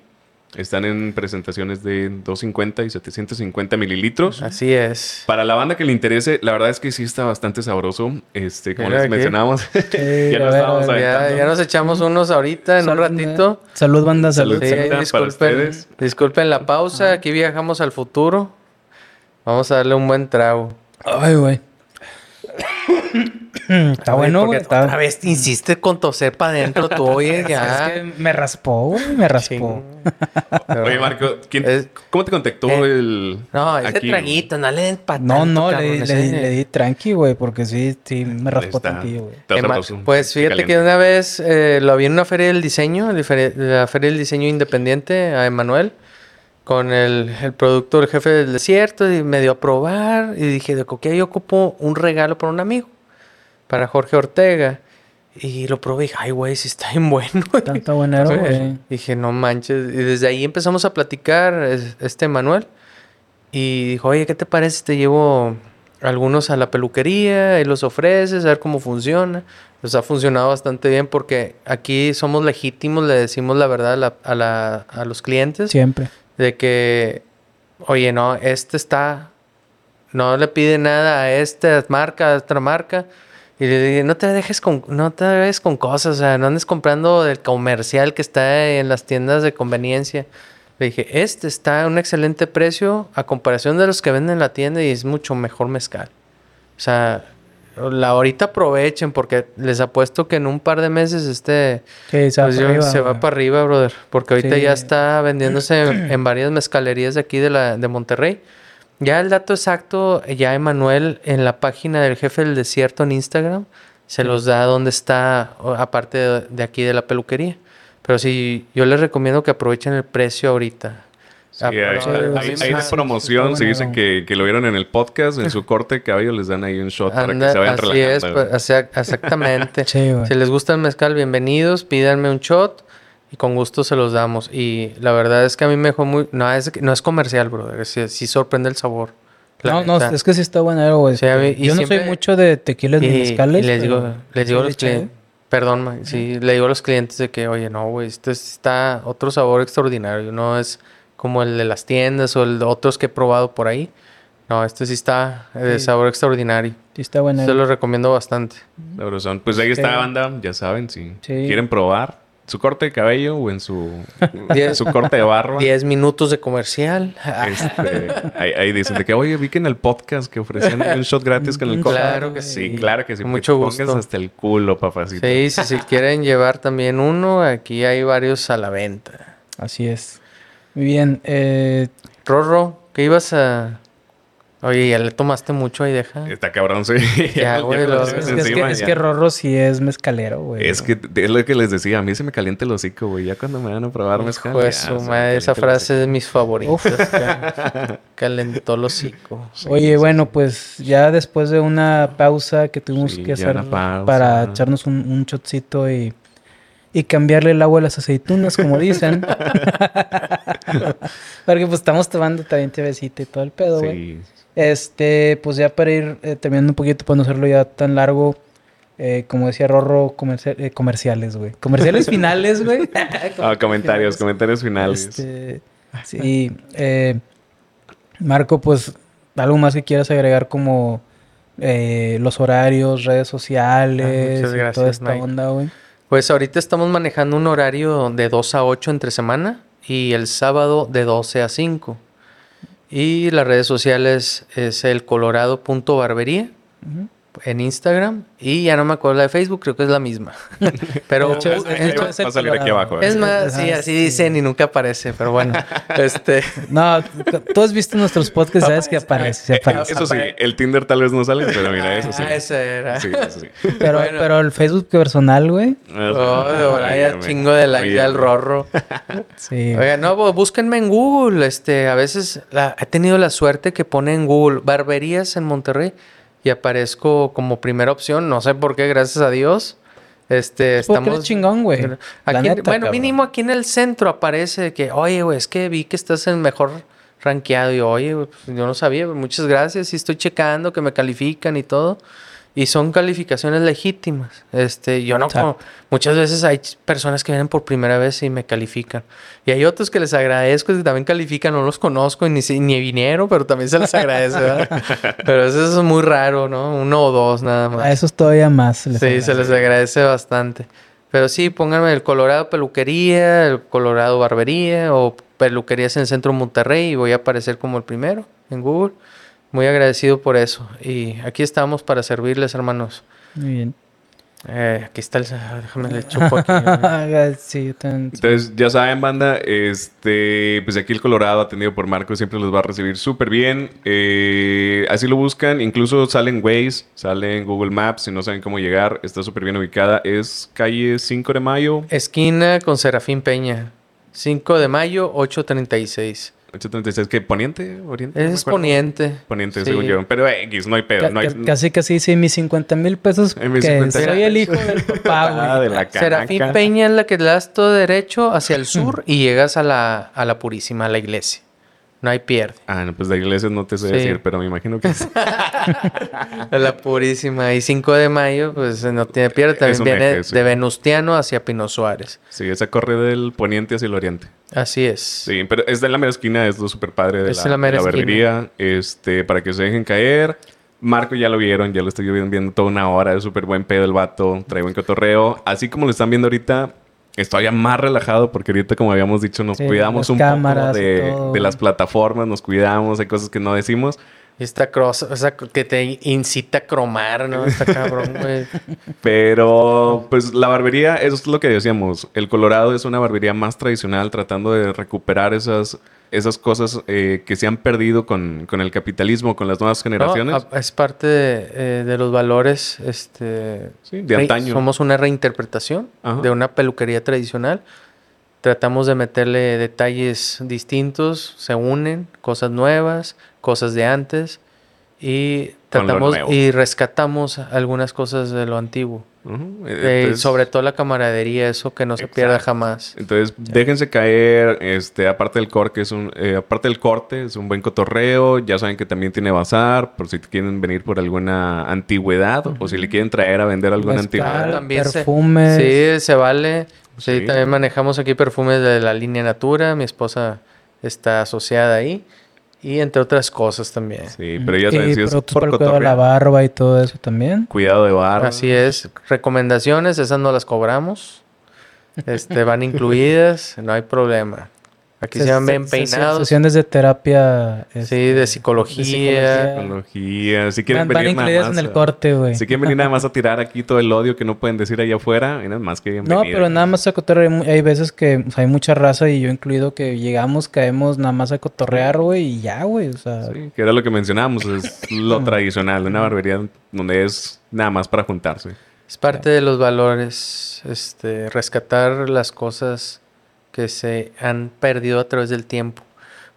Están en presentaciones de 250 y 750 mililitros. Así es. Para la banda que le interese, la verdad es que sí está bastante sabroso. Este, como les mencionábamos, a ya ver, nos estábamos a ver, Ya, aventando. ya nos echamos unos ahorita en un ratito. Salud, banda, salud. Salud. Sí, disculpen, ustedes. disculpen la pausa. Aquí viajamos al futuro. Vamos a darle un buen trago. Ay, güey. Está bueno, Porque güey. Está... Otra vez te insiste con toser para adentro tú, oye, ya. Es que me raspó, güey. Me raspó. Oye, Marco, ¿quién- Es- ¿cómo te contactó Eh, el. No, ese aquí? traguito, no le den pa' No, no, le, cabrón, le, le di tranqui, güey, porque sí, sí, me raspó tantillo, güey. Eh. Pues fíjate que una vez eh, lo vi en una feria del diseño, la feria, la feria del diseño independiente, a Emanuel, con el, el productor, el jefe del desierto, y me dio a probar. Y dije, de coquilla yo ocupo un regalo para un amigo, para Jorge Ortega. Y lo probé y dije, ay, güey, sí está bien bueno. Tanta buena era, güey. Dije, no manches. Y desde ahí empezamos a platicar, es- este Manuel. Y dijo, oye, ¿qué te parece? si Te llevo algunos a la peluquería y los ofreces, a ver cómo funciona. Pues ha funcionado bastante bien porque aquí somos legítimos, le decimos la verdad a, la- a la- a los clientes. Siempre. De que, oye, no, este está, no le pide nada a esta marca, a otra marca. Y le dije, no te dejes con, no te dejes con cosas, o sea, no andes comprando del comercial que está en las tiendas de conveniencia. Le dije, este está a un excelente precio a comparación de los que venden en la tienda y es mucho mejor mezcal. O sea, la ahorita aprovechen porque les apuesto que en un par de meses este Sí, se va pues para yo- arriba, se va para arriba, brother. Porque ahorita Sí. ya está vendiéndose en, en varias mezcalerías de aquí de, la, de Monterrey. Ya el dato exacto, ya Emanuel en la página del jefe del desierto en Instagram se los da dónde está, aparte de, de aquí de la peluquería. Pero sí, yo les recomiendo que aprovechen el precio ahorita. Sí, hay, hay- de promoción, está se dice bueno. que, que lo vieron en el podcast, en su corte de cabello les dan ahí un shot para que se vayan así relajando. es, pues, exactamente. Sí. Si les gusta el mezcal, bienvenidos, pídanme un shot y con gusto se los damos. Y la verdad es que a mí me dejó muy... No es, no es comercial, brother. Sí, sí sorprende el sabor. La No, no, es que sí está buena, güey. Sí, Yo no siempre- soy mucho de tequilas ni mezcales. y les digo, les digo los clientes... Perdón, ma, sí, le digo a los clientes de que, oye, no, güey, esto es- está otro sabor extraordinario. No es como el de las tiendas o el de otros que he probado por ahí. No, este sí está de Sí. sabor extraordinario. Sí está buena. Se lo recomiendo bastante. Sabrosón. Pues ahí está Sí. banda, ya saben, si Sí. quieren probar su corte de cabello o en su, Diez- su corte de barro. 10 minutos de comercial. Este, ahí, ahí dicen de que, oye, vi que en el podcast que ofrecían un shot gratis con el Mm, corte. claro que Sí, sí. claro que sí. Mucho te pongas gusto. hasta el culo, papacito. Sí, sí, si quieren llevar también uno, aquí hay varios a la venta. Así es. Muy bien. Eh, Rorro, ¿qué ibas a...? Oye, ya le tomaste mucho ahí, deja. Está cabrón, sí. Ya, güey, es, que, es, que, es que Rorro sí es mezcalero, güey. Es que es lo que les decía, a mí se me calienta el hocico, güey. Ya cuando me van a probar mezcal. Pues ya, su se me madre, esa frase es de mis favoritas. Calentó el hocico. Oye, bueno, pues ya después de una pausa que tuvimos Sí, que hacer una pausa. para echarnos un, un shotcito y, y cambiarle el agua a las aceitunas, como dicen. Porque pues estamos tomando también tevecita y todo el pedo, güey. Sí. Este, pues ya para ir eh, terminando un poquito, para no hacerlo ya tan largo, eh, como decía Rorro, eh, comerciales, güey. Comerciales finales, güey. Ah, comentarios, comentarios finales. Este, sí, eh, Marco, pues algo más que quieras agregar como eh, los horarios, redes sociales, Ah, muchas y gracias, toda esta Mike. onda, güey. Pues ahorita estamos manejando un horario de 2 a 8 entre semana y el sábado de 12 a 5. Y las redes sociales es el colorado.barbería Ujú. En Instagram y ya no me acuerdo la de Facebook, creo que es la misma. Pero hecho, es, hecho, Va a salir aquí abajo. ¿eh? es más, sí, así sí. dicen y nunca aparece, pero bueno, este No, tú has visto nuestros podcasts, sabes que aparece, aparece. Eso sí, el Tinder tal vez no sale, pero mira, eso sí. Ah, ese era. Sí, eso sí. Pero, Bueno. pero el Facebook personal, güey. Oh, vaya Óigame. chingo de like Oye, al rorro. Sí. Oiga, no, búsquenme en Google. Este, a veces la- he tenido la suerte que pone en Google barberías en Monterrey y aparezco como primera opción. No sé por qué, gracias a Dios. Este, Porque estamos. eres chingón, güey. La Aquí, neta, bueno, cabrón. mínimo aquí en el centro aparece que, oye, güey, es que vi que estás en mejor rankeado. Y oye, güey, pues, yo no sabía, muchas gracias. Y estoy checando que me califican y todo. Y son calificaciones legítimas. Este, yo no como- muchas veces hay personas que vienen por primera vez y me califican. Y hay otros que les agradezco que también califican, no los conozco y ni, ni vinieron, pero también se les agradece, ¿verdad? pero eso es muy raro, ¿no? Uno o dos nada más. A esos todavía más. les Sí, se les agradece bastante. Pero sí, pónganme el Colorado Peluquería, el Colorado Barbería o Peluquerías en el Centro Monterrey y voy a aparecer como el primero en Google. Muy agradecido por eso. Y aquí estamos para servirles, hermanos. Muy bien. Eh, aquí está el... Déjame le chupo aquí. sí, yo también. Entonces, ya saben, banda, este, pues aquí el Colorado, atendido por Marco, siempre los va a recibir súper bien. Eh, así lo buscan, incluso sale en Waze, sale en Google Maps, si no saben cómo llegar, está súper bien ubicada. Es calle 5 de mayo, Esquina con Serafín Peña. 5 de mayo, 836. 836, ¿qué? ¿Poniente? ¿Oriente? No Es acuerdo. poniente. Poniente, Sí. según yo. Pero X, no hay pedo. Ca- No hay, ca- Casi, casi hice mis 50 mil pesos. En que 50. soy el hijo del papá, Ah, güey. de la Serafín. Peña es la que le das todo derecho hacia el sur y llegas a la, a la Purísima, a la iglesia. No hay pierde. Ah, no, pues de iglesias no te sé Sí. decir, pero me imagino que sí. La Purísima. Y 5 de mayo, pues no tiene pierde. También viene eje, sí. de Venustiano hacia Pino Suárez. Sí, esa corre del poniente hacia el oriente. Así es. Sí, pero es de la mera esquina, es lo súper padre de Es la, la mera de la esquina. barbería. Este, para que se dejen caer. Marco ya lo vieron, ya lo estoy viendo, viendo toda una hora. Es súper buen pedo el vato, trae buen cotorreo. Así como lo están viendo ahorita, estoy ya más relajado porque ahorita, como habíamos dicho, nos Sí, cuidamos un poco de, de las plataformas, nos cuidamos, hay cosas que no decimos. Esta cross, o sea, que te incita a cromar, ¿no? Está cabrón, güey. Pero, pues la barbería, eso es lo que decíamos. El Colorado es una barbería más tradicional, tratando de recuperar esas, esas cosas eh, que se han perdido con, con el capitalismo, con las nuevas generaciones. No, es parte de, eh, de los valores este, Sí, de antaño. Somos una reinterpretación Ajá. de una peluquería tradicional. Tratamos de meterle detalles distintos, se unen, cosas nuevas, cosas de antes y tratamos y rescatamos algunas cosas de lo antiguo. Eh, Entonces- sobre todo la camaradería, eso que no se pierda jamás. Entonces, déjense caer, este, aparte del corte, es un, eh, aparte del corte, es un buen cotorreo, ya saben que también tiene bazar, por si quieren venir por alguna antigüedad, o si le quieren traer a vender alguna Mezcal, antigüedad. también se- perfumes. Sí, se vale. Sí, Sí. también manejamos aquí perfumes de la línea Natura. Mi esposa está asociada ahí. Y entre otras cosas también. Sí, pero ya saben, y si es por cuidado de la barba y todo eso también. cuidado de barba. Así es. Recomendaciones, esas no las cobramos. Este, van incluidas, no hay problema. Aquí se van bien Ses- peinados. Sesiones de terapia. Sí, este, de psicología. psicología. Tecnología. Si quieren Van, van venir nada incluidas más en el a- corte, güey. Si quieren venir nada más a tirar aquí todo el odio que no pueden decir allá afuera, nada más que No, bienvenidos. pero nada más a cotorrear. Hay veces que o sea, hay mucha raza y yo incluido que llegamos, caemos nada más a cotorrear, güey, y ya, güey. O sea, Sí, que era lo que mencionábamos, es lo tradicional, una barbería donde es nada más para juntarse. Es parte de los valores, este, rescatar las cosas que se han perdido a través del tiempo.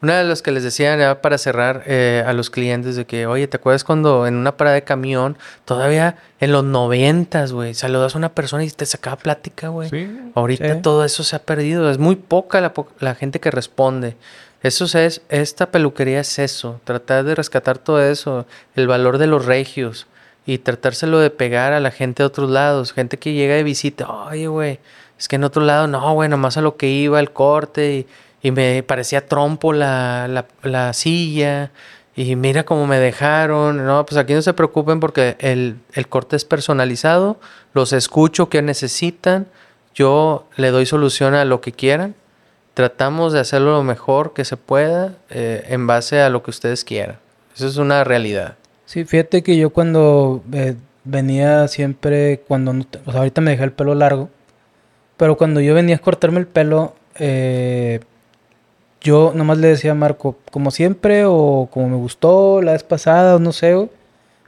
Una de las que les decía ya para cerrar eh, a los clientes de que, oye, ¿te acuerdas cuando en una parada de camión, todavía en los noventas, güey, saludas a una persona y te sacaba plática, güey? Sí. Ahorita todo eso se ha perdido. Es muy poca la, la gente que responde. Eso es, esta peluquería es eso. Tratar de rescatar todo eso. El valor de los regios. Y tratárselo de pegar a la gente de otros lados. Gente que llega de visita. Oye, güey. Es que en otro lado, no, güey. Nomás a lo que iba el corte. Y, me parecía trompo la, la, la silla. Y mira cómo me dejaron. No, pues aquí no se preocupen porque el, el corte es personalizado. Los escucho que necesitan. Yo le doy solución a lo que quieran. Tratamos de hacerlo lo mejor que se pueda eh, en base a lo que ustedes quieran. Eso es una realidad. Sí, fíjate que yo cuando eh, venía siempre, cuando, o sea, ahorita me dejé el pelo largo, pero cuando yo venía a cortarme el pelo, eh, yo nomás le decía a Marco, como siempre, o como me gustó la vez pasada, o no sé, güey,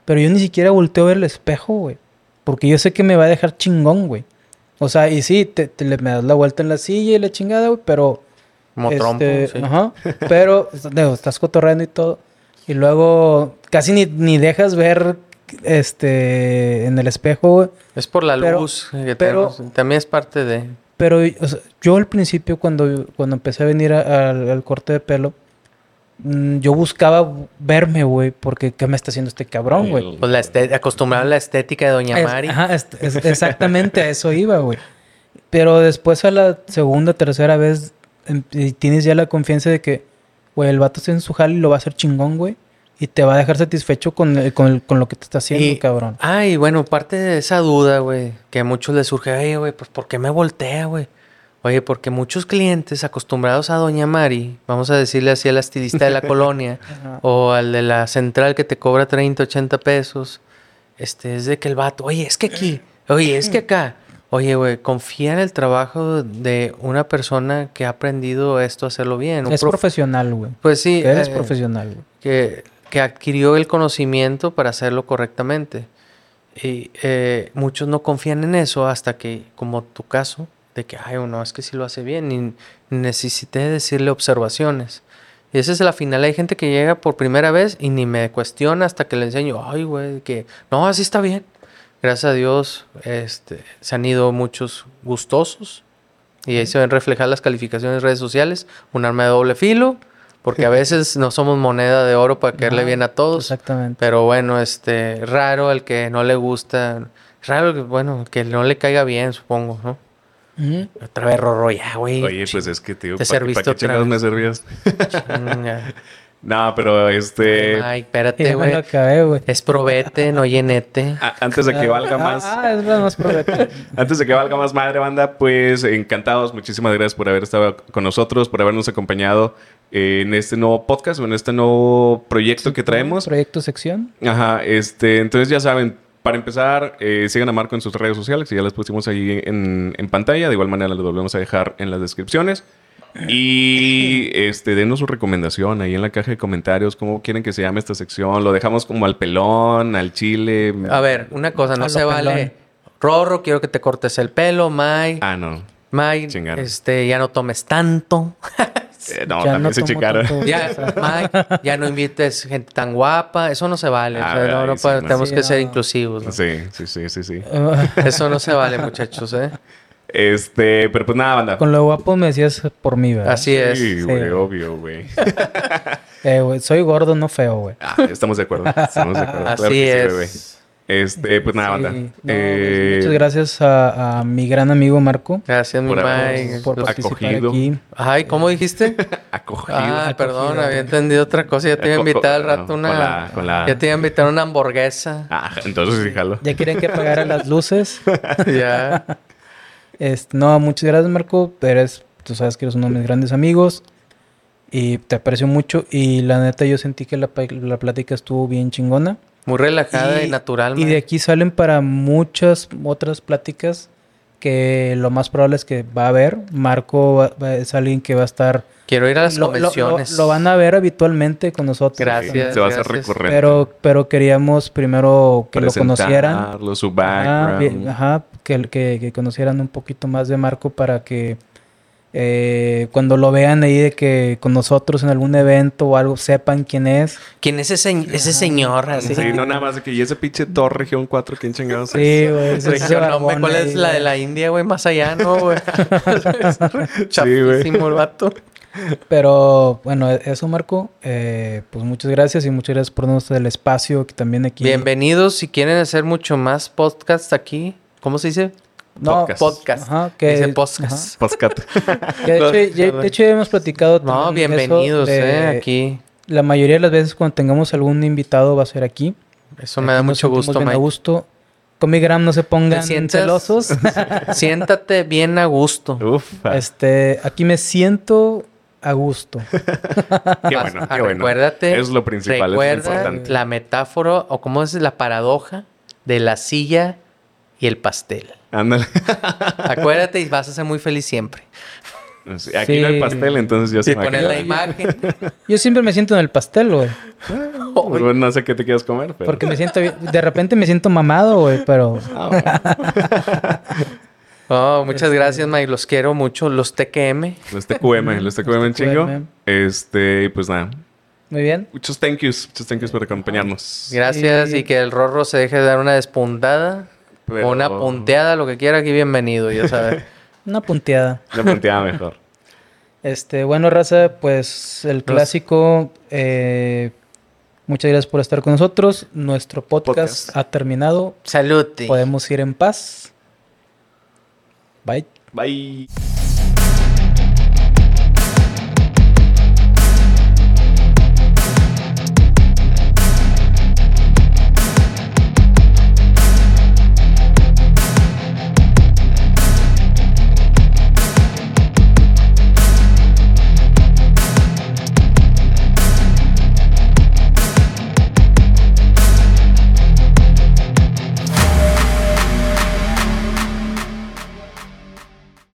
pero yo ni siquiera volteo a ver el espejo, güey, porque yo sé que me va a dejar chingón, güey. O sea, y sí, te, te le me das la vuelta en la silla y la chingada, güey, pero... Como trompo. Este, sí. Ajá. Pero, digo, estás cotorreando y todo. Y luego casi ni, ni dejas ver este en el espejo, güey. Es por la Pero- luz. que pero- tenemos. También es parte de... Pero o sea, yo al principio, cuando, cuando empecé a venir a- al, al corte de pelo, mm, yo buscaba verme, güey, porque ¿qué me está haciendo este cabrón, güey? Pues la este- acostumbrado a la estética de Doña Es- Mari. ajá, es- es- exactamente a eso iba, güey. Pero después a la segunda, tercera vez, em- y tienes ya la confianza de que, güey, el vato está en su jale y lo va a hacer chingón, güey. Y te va a dejar satisfecho con, el- con, el- con lo que te está haciendo, Y- cabrón. Ah, y bueno, parte de esa duda, güey, que a muchos les surge, oye, güey, pues ¿por qué me voltea, güey? Oye, porque muchos clientes acostumbrados a Doña Mari, vamos a decirle así al estilista de la colonia, o al de la central que te cobra 30, 80 pesos, este, es de que el vato, oye, es que aquí, oye, es que acá, oye, güey, confía en el trabajo de una persona que ha aprendido esto a hacerlo bien. un Es prof- profesional, güey. Pues sí, Que eres eh, profesional, que, que adquirió el conocimiento para hacerlo correctamente. Y eh, muchos no confían en eso hasta que, como tu caso, de que, ay, no, es que sí lo hace bien, y necesité decirle observaciones. Y esa es la final. Hay gente que llega por primera vez y ni me cuestiona hasta que le enseño, ay, güey, que no, así está bien. Gracias a Dios, este, se han ido muchos gustosos y ahí se ven reflejar las calificaciones en redes sociales, un arma de doble filo, porque a veces no somos moneda de oro para caerle bien a todos. Exactamente. Pero bueno, este, raro el que no le gusta, raro que, bueno, que no le caiga bien, supongo, ¿no? Ujú. Otra vez Rorro ya, güey. Oye, pues es que, tío, Te ¿para serviste qué otra chingados me vez. servías? No, pero este... Ay, espérate, güey. Es probete, no llenete. a- antes de que valga Ah, más... Ah, es más probeta. Antes de que valga más madre, banda, pues encantados. Muchísimas gracias por haber estado con nosotros, por habernos acompañado en este nuevo podcast o en este nuevo proyecto que traemos. Proyecto sección. Ajá, este, entonces ya saben, para empezar, eh, sigan a Marco en sus redes sociales, que ya las pusimos ahí en, en pantalla. De igual manera, las volvemos a dejar en las descripciones. Y este, denos su recomendación ahí en la caja de comentarios, cómo quieren que se llame esta sección. Lo dejamos como al pelón, al chile. A ver, una cosa, no se vale. Rorro, quiero que te cortes el pelo, May. Ah, no. May, este, ya no tomes tanto. Eh, no, Ya también se chicaron. Ya, May, ya no invites gente tan guapa. Eso no se vale. o no, no sí, puede- no. tenemos Sí, que ser inclusivos. ¿no? Sí, sí, sí, sí, sí. Eso no se vale, muchachos, ¿eh? Este, pero pues nada, banda. Con lo guapo me decías por mí, ¿verdad? Así es. Sí, güey, Sí. obvio, güey. Eh, güey, soy gordo, no feo, güey. Ah, estamos de acuerdo. Estamos de acuerdo. Claro Así que sí, es. bebé. Este, pues nada, Sí. banda. No, Eh, pues, muchas gracias a, a mi gran amigo Marco Gracias, mi Por habernos- por Los participar acogido. aquí. Ay, ¿cómo dijiste? Acogido. Ah, Acogido. perdón, había entendido otra cosa. Ya te iba a invitar al no, rato con una. la- con la- Ya te iba a invitar una hamburguesa. Ah, entonces sí, jalo. Ya quieren que apagaran las luces. ya. Este, no, muchas gracias, Marco. Eres, tú sabes que eres uno de mis grandes amigos. Y te aprecio mucho. Y la neta, yo sentí que la, la plática estuvo bien chingona. Muy relajada y, natural. Y de aquí salen para muchas otras pláticas que lo más probable es que va a haber. Marco va- va- es alguien que va a estar... Quiero ir a las lo, lo- lo- convenciones. lo van a ver habitualmente con nosotros. Gracias. Se va a hacer recurrente. Pero, pero queríamos primero que lo conocieran. Su Ajá, background. bien, ajá, que, que, que conocieran un poquito más de Marco para que eh, cuando lo vean ahí de que con nosotros en algún evento o algo sepan quién es. ¿Quién es ese, ese señor? Así? Sí, no nada más de que y ese pinche Thor región 4, ¿quién chingados es? Sí, güey. ese- ese Región, no, barbón ¿Cuál ahí, es la de la India, güey? Más allá, ¿no, güey? Chapísimo el vato. Pero bueno, eso Marco, eh, pues muchas gracias y muchas gracias por darnos el espacio que también aquí. Bienvenidos. Si quieren hacer mucho más podcasts aquí, ¿cómo se dice? No, Podcast. Podcast. Ajá, que, Dice podcast. Ajá, que de, hecho, ya, de hecho ya hemos platicado. No, bienvenidos, de- eh, aquí. La mayoría de las veces cuando tengamos algún invitado va a ser aquí. Eso me da mucho gusto, bien a Mike. gusto. Comigram no se pongan sientas? celosos. Siéntate bien a gusto. Uf. este, aquí me siento a gusto. Qué bueno, Ah, qué bueno. Recuérdate. Es lo principal, es lo recuerda importante. la metáfora, o cómo es la paradoja de la silla y el pastel. Ándale. Acuérdate y vas a ser muy feliz siempre. Sí, Aquí no hay Sí. pastel, entonces ya se Y poner la imagina. imagen. Yo siempre me siento en el pastel, güey. Bueno, no sé qué te quieras comer, pero... Porque me siento bien- De repente me siento mamado, güey, pero... Ah, bueno. Oh, muchas gracias, Mike. Los quiero mucho. Los TKM. Los TQM, los TQM en chingo. TQM. Este, y pues nada. Muy bien. Muchos thank yous. Muchos thank yous por acompañarnos. Gracias Sí. y que el Rorro se deje de dar una despuntada Pero- una punteada, lo que quiera, aquí bienvenido, ya sabes. Una punteada. Una punteada mejor. Este, bueno, raza, pues el clásico. eh, muchas gracias por estar con nosotros. Nuestro podcast, Podcast. ha terminado. Salud. Podemos ir en paz. Bye. Bye.